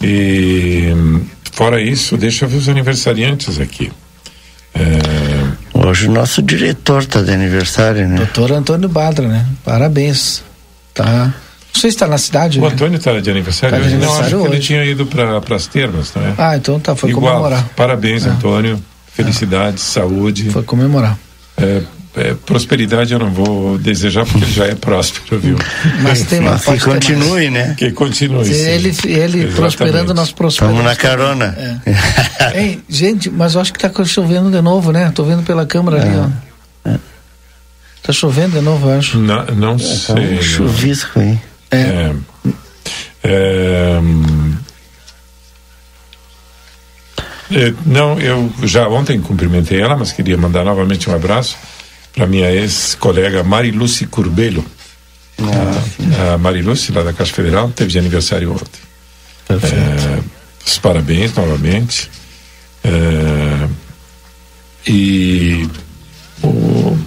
E fora isso, deixa eu ver os aniversariantes aqui. É... Hoje o nosso diretor está de aniversário, né? Doutor Antônio Badra, né? Parabéns. Tá. Não sei se está na cidade. O né? Antônio está de aniversário tá de hoje. Aniversário não, acho hoje. que ele tinha ido para as termas, não é? Ah, então tá, foi Igual. comemorar. Parabéns, é. Antônio. Felicidades, é. saúde. Foi comemorar. É, é, prosperidade eu não vou desejar porque ele já é próspero, viu? Mas tem uma que continue, né? Que continue. Se ele ele prosperando, nós prosperamos. Estamos na carona. É. Ei, gente, mas eu acho que está chovendo de novo, né? Tô vendo pela câmera ali, ó. É. Tá chovendo de novo, eu acho. Não, não é, sei. Tá um chuvisco aí. É. é. é É, não, eu já ontem cumprimentei ela, mas queria mandar novamente um abraço para minha ex-colega Mariluce Curbelo. Ah, a Mariluce, lá da Caixa Federal, teve de aniversário ontem. É, os parabéns novamente. É, e o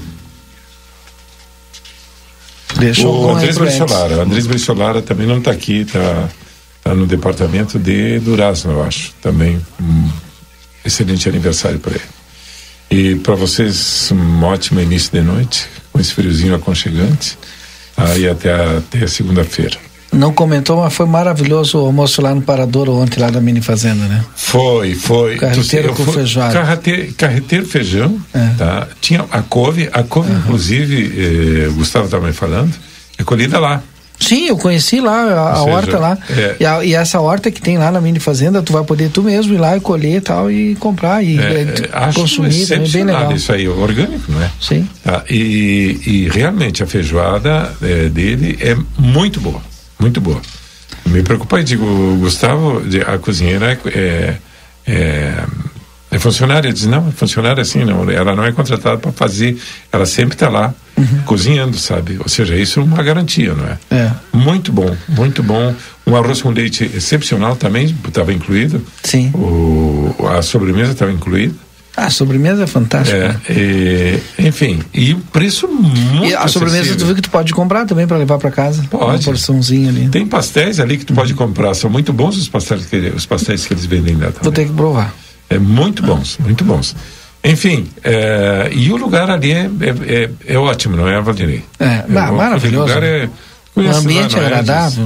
Deixa o Andrés Bressolara. Andrés Bressolara também não está aqui, está tá no departamento de Durazno, eu acho. Também um excelente aniversário para ele. E para vocês, um ótimo início de noite, com esse friozinho aconchegante, aí até a, até segunda-feira. Não comentou, mas foi maravilhoso o almoço lá no Parador ontem, lá da Mini Fazenda, né? Foi, foi. Carreteiro com feijão. Carreteiro, carreteiro feijão, é. tá? Tinha a couve, a couve, uhum. inclusive, eh, o Gustavo estava me falando, é colhida lá. Sim, eu conheci lá a, seja, horta lá. É, e, a, e, essa horta que tem lá na mini fazenda, tu vai poder tu mesmo ir lá e colher e tal e comprar e é, é consumir também, bem legal. Isso aí, orgânico, não é? Sim. Ah, e, e realmente a feijoada é, dele é muito boa, muito boa. Me preocupa, digo, Gustavo, a cozinheira é, é é funcionária, diz, não, é funcionária assim, não, ela não é contratada para fazer, ela sempre está lá uhum. cozinhando, sabe? Ou seja, isso é uma garantia, não é? É. Muito bom, muito bom. Um arroz com leite excepcional também estava incluído. Sim. O, a sobremesa estava incluída. A sobremesa é fantástica. É, e, enfim, e o preço muito E a sobremesa tu viu que tu pode comprar também para levar para casa? Pode. Uma porçãozinha ali. Tem pastéis ali que tu pode comprar, são muito bons os pastéis que, os pastéis que eles vendem lá também. Vou ter que provar. É muito bons, muito bons. Enfim, é, e o lugar ali é, é, é, é ótimo, não é, Valdinei? É, é maravilhoso. O lugar é, o ambiente lá, é agradável.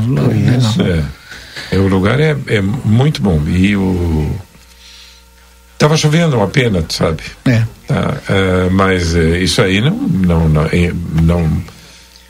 É, é, o lugar é, é muito bom. E o. Tava chovendo, uma pena, sabe? É. É, mas é, isso aí não, não, não, não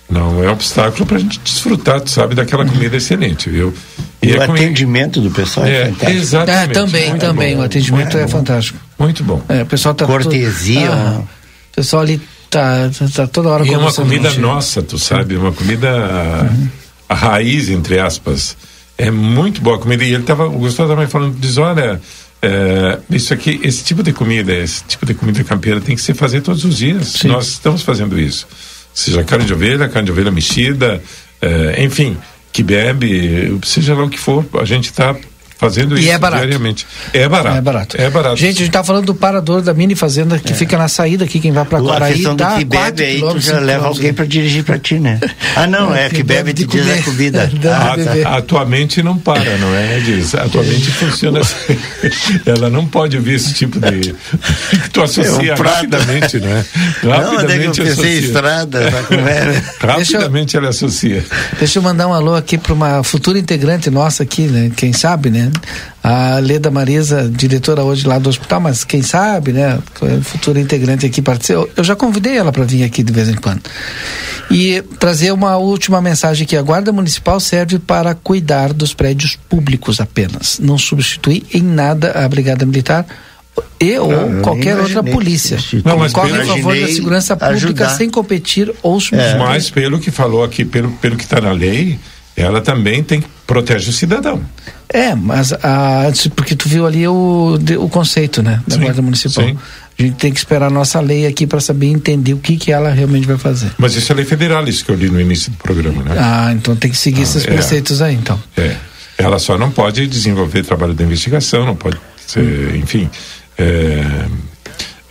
não é obstáculo para a gente desfrutar, tu sabe, daquela comida excelente, viu? E, e o é atendimento do pessoal é, é fantástico. Exatamente. É, também, muito também, bom. o atendimento é fantástico. Muito bom. É, o pessoal tá Cortesia. Ah, o pessoal ali tá, tá toda hora E é uma comida nossa, tu sabe, uma comida uhum. a, a, raiz, entre aspas. É muito boa a comida. E ele tava, o Gustavo também falando, diz, olha, é, isso aqui, esse tipo de comida, esse tipo de comida campeira tem que se fazer todos os dias. Sim. Nós estamos fazendo isso seja carne de ovelha, carne de ovelha mexida, é, enfim, que bebe, seja lá o que for, a gente está fazendo e isso é diariamente. É barato. É barato. É barato. Gente, a gente tá falando do parador da mini fazenda que é. fica na saída aqui, quem vai para Quaraí, a questão do que bebe aí, tu já leva alguém para dirigir para ti, né? Ah, não, é, é que, que bebe te diz a comida. ah, tá. A tua mente não para, não é, Diz? A tua mente funciona assim. Ela não pode ouvir esse tipo de que tu associa é um rapidamente, não é? Rapidamente não, eu associa. estrada, tá Rapidamente ela associa. Deixa eu mandar um alô aqui para uma futura integrante nossa aqui, né? Quem sabe, né? A Leda Marisa, diretora hoje lá do hospital, mas quem sabe, né? Futura integrante aqui participa. Eu já convidei ela para vir aqui de vez em quando. E trazer uma última mensagem que a Guarda Municipal serve para cuidar dos prédios públicos apenas. Não substitui em nada a Brigada Militar e ou não, qualquer outra polícia. Não, mas corre em favor da segurança pública ajudar. sem competir ou substituir. É. Mas pelo que falou aqui, pelo, pelo que está na lei, ela também tem que proteger o cidadão. É, mas a, porque tu viu ali o, o conceito, né, da sim, Guarda Municipal. Sim. A gente tem que esperar a nossa lei aqui para saber entender o que que ela realmente vai fazer. Mas isso é lei federal, isso que eu li no início do programa, né? Ah, então tem que seguir ah, esses é, preceitos aí, então. É. Ela só não pode desenvolver trabalho de investigação, não pode ser, hum. enfim. É,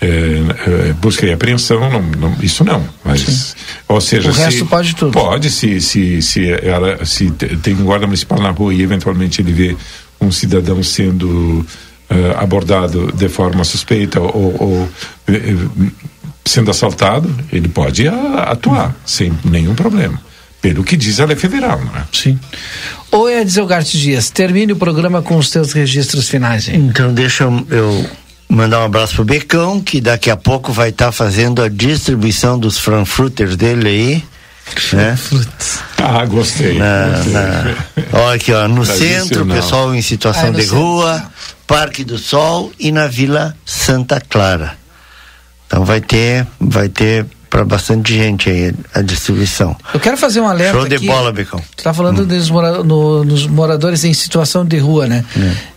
é, é, busca e apreensão, não, não, isso não. Mas, Sim. ou seja, o se, resto pode tudo. Pode, se, se, se, ela, se tem um guarda municipal na rua e eventualmente ele vê um cidadão sendo uh, abordado de forma suspeita ou, ou uh, sendo assaltado, ele pode atuar uhum. sem nenhum problema. Pelo que diz a lei federal, não é? Sim. Ou é Dias, termine o programa com os teus registros finais. Hein? Então deixa eu mandar um abraço pro Becão, que daqui a pouco vai estar tá fazendo a distribuição dos frankfurters dele aí. Né? Ah, gostei. Na, gostei. Na, olha aqui, ó, no centro, pessoal em situação ah, de centro. rua, Parque do Sol e na Vila Santa Clara. Então vai ter, vai ter para bastante gente aí a distribuição. Eu quero fazer um alerta Show de aqui. bola, Becão. Você tá falando hum. dos, mora, no, nos moradores em situação de rua, né?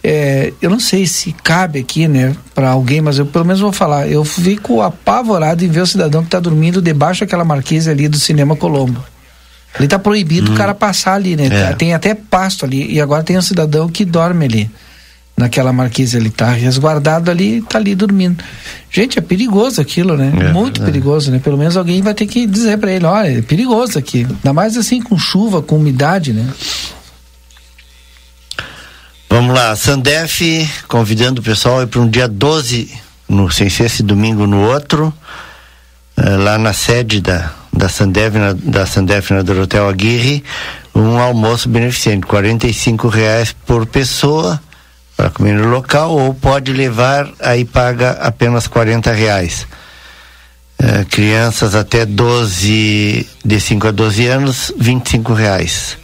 É. É, eu não sei se cabe aqui, né, para alguém, mas eu pelo menos vou falar. Eu fico apavorado em ver o cidadão que está dormindo debaixo daquela marquise ali do Cinema Colombo. Ali tá proibido hum. o cara passar ali, né? É. Tem até pasto ali. E agora tem um cidadão que dorme ali naquela marquise, ele tá resguardado ali, tá ali dormindo. Gente, é perigoso aquilo, né? É, Muito é. perigoso, né? Pelo menos alguém vai ter que dizer para ele, olha, é perigoso aqui. Ainda mais assim com chuva, com umidade, né? Vamos lá, Sandef convidando o pessoal para um dia 12, no, sem ser esse domingo no outro, eh, lá na sede da, da Sandef, na, da Sandef na Dorotel Aguirre, um almoço beneficente, R$ reais por pessoa, para comer no local ou pode levar, aí paga apenas 40 reais. É, crianças até 12, de 5 a 12 anos, 25 reais.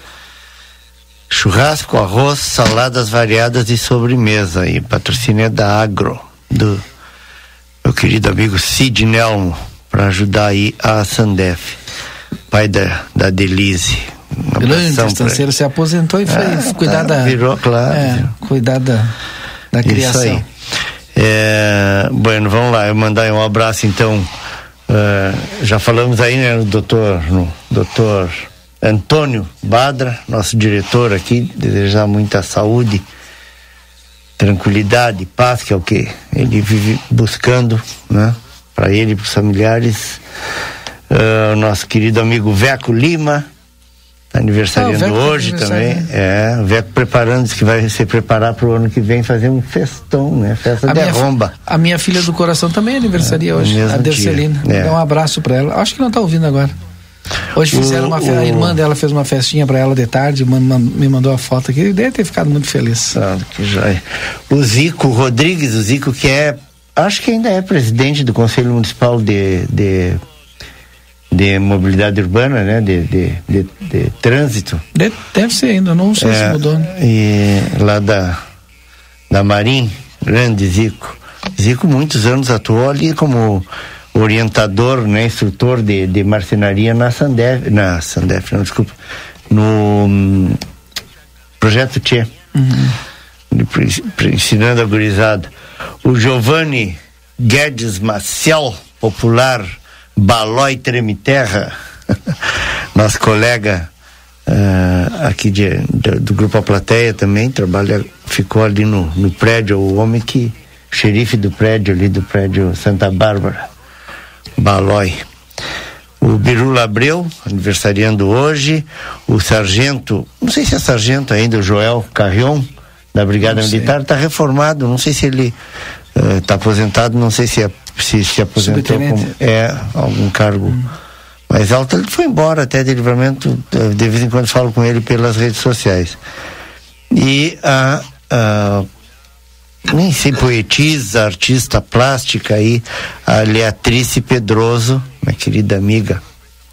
Churrasco, arroz, saladas variadas e sobremesa. E patrocínio é da Agro, do meu querido amigo Cid Nelmo, para ajudar aí a Sandef, pai da, da Delize grande estanceiro se aposentou e foi ah, cuidar tá, da virou claro é, cuidar da, da criação Isso aí. É, bueno vamos lá. Eu mandar um abraço então uh, já falamos aí né no doutor no doutor Antônio Badra nosso diretor aqui desejar muita saúde tranquilidade paz que é o que ele vive buscando né para ele e para os familiares uh, nosso querido amigo Veco Lima Tá aniversariando ah, hoje também. É, o Veco preparando, que vai se preparar para o ano que vem fazer um festão, né? Festa a de arromba. A minha filha do coração também aniversaria é, hoje, a Dercelina. É. Dá um abraço para ela. Acho que não está ouvindo agora. Hoje fizeram o, uma festa, o... a irmã dela fez uma festinha para ela de tarde, me mandou a foto aqui, deve ter ficado muito feliz. Ah, que joia. O Zico Rodrigues, o Zico que é, acho que ainda é presidente do Conselho Municipal de, de de mobilidade urbana, né? De, de, de, de trânsito. De, deve ser ainda, não sei é, se mudou. Né? E lá da, da Marim, grande Zico. Zico muitos anos atuou ali como orientador, né, instrutor de, de marcenaria na Sandef, na Sandef, não, desculpa, no um, projeto Tchê. Uhum. Ensinando a gurizada. O Giovanni Guedes Maciel, popular Balói Tremiterra, nosso colega uh, aqui de, de, do Grupo A Plateia também, trabalha, ficou ali no, no prédio, o homem que, xerife do prédio ali, do prédio Santa Bárbara, Balói. O Biru Labreu, aniversariando hoje, o sargento, não sei se é sargento ainda, o Joel Carrion, da Brigada Militar, está reformado, não sei se ele está uh, aposentado, não sei se é se se aposentou como é algum cargo hum. mais alto, ele foi embora até de livramento, de vez em quando falo com ele pelas redes sociais. E a, a nem sei, poetisa, artista plástica aí, a Leatrice Pedroso, minha querida amiga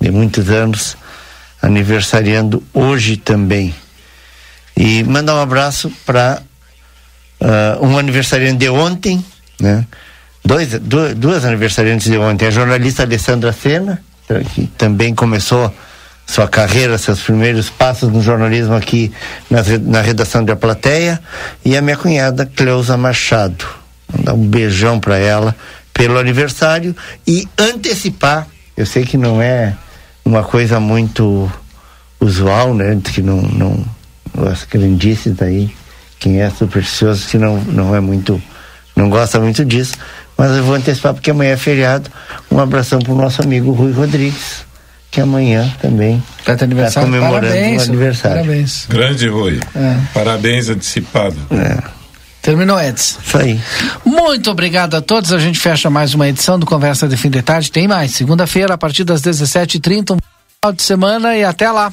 de muitos anos, aniversariando hoje também. E mandar um abraço para uh, um aniversariante de ontem, né? Dois, duas, duas aniversariantes de ontem. A jornalista Alessandra Sena, que também começou sua carreira, seus primeiros passos no jornalismo aqui na, na redação da Plateia, e a minha cunhada Cleusa Machado. Dar um beijão para ela pelo aniversário e antecipar. Eu sei que não é uma coisa muito usual, né? Que não, não as crendices aí, quem é supersticioso que não, não é muito, não gosta muito disso mas eu vou antecipar porque amanhã é feriado. Um abração para o nosso amigo Rui Rodrigues, que amanhã também está tá comemorando parabéns, o aniversário. Parabéns. Grande Rui. É. Parabéns antecipado. É. Terminou, Edson. Isso aí. Muito obrigado a todos. A gente fecha mais uma edição do Conversa de Fim de Tarde. Tem mais. Segunda-feira, a partir das 17h30, um final de semana e até lá.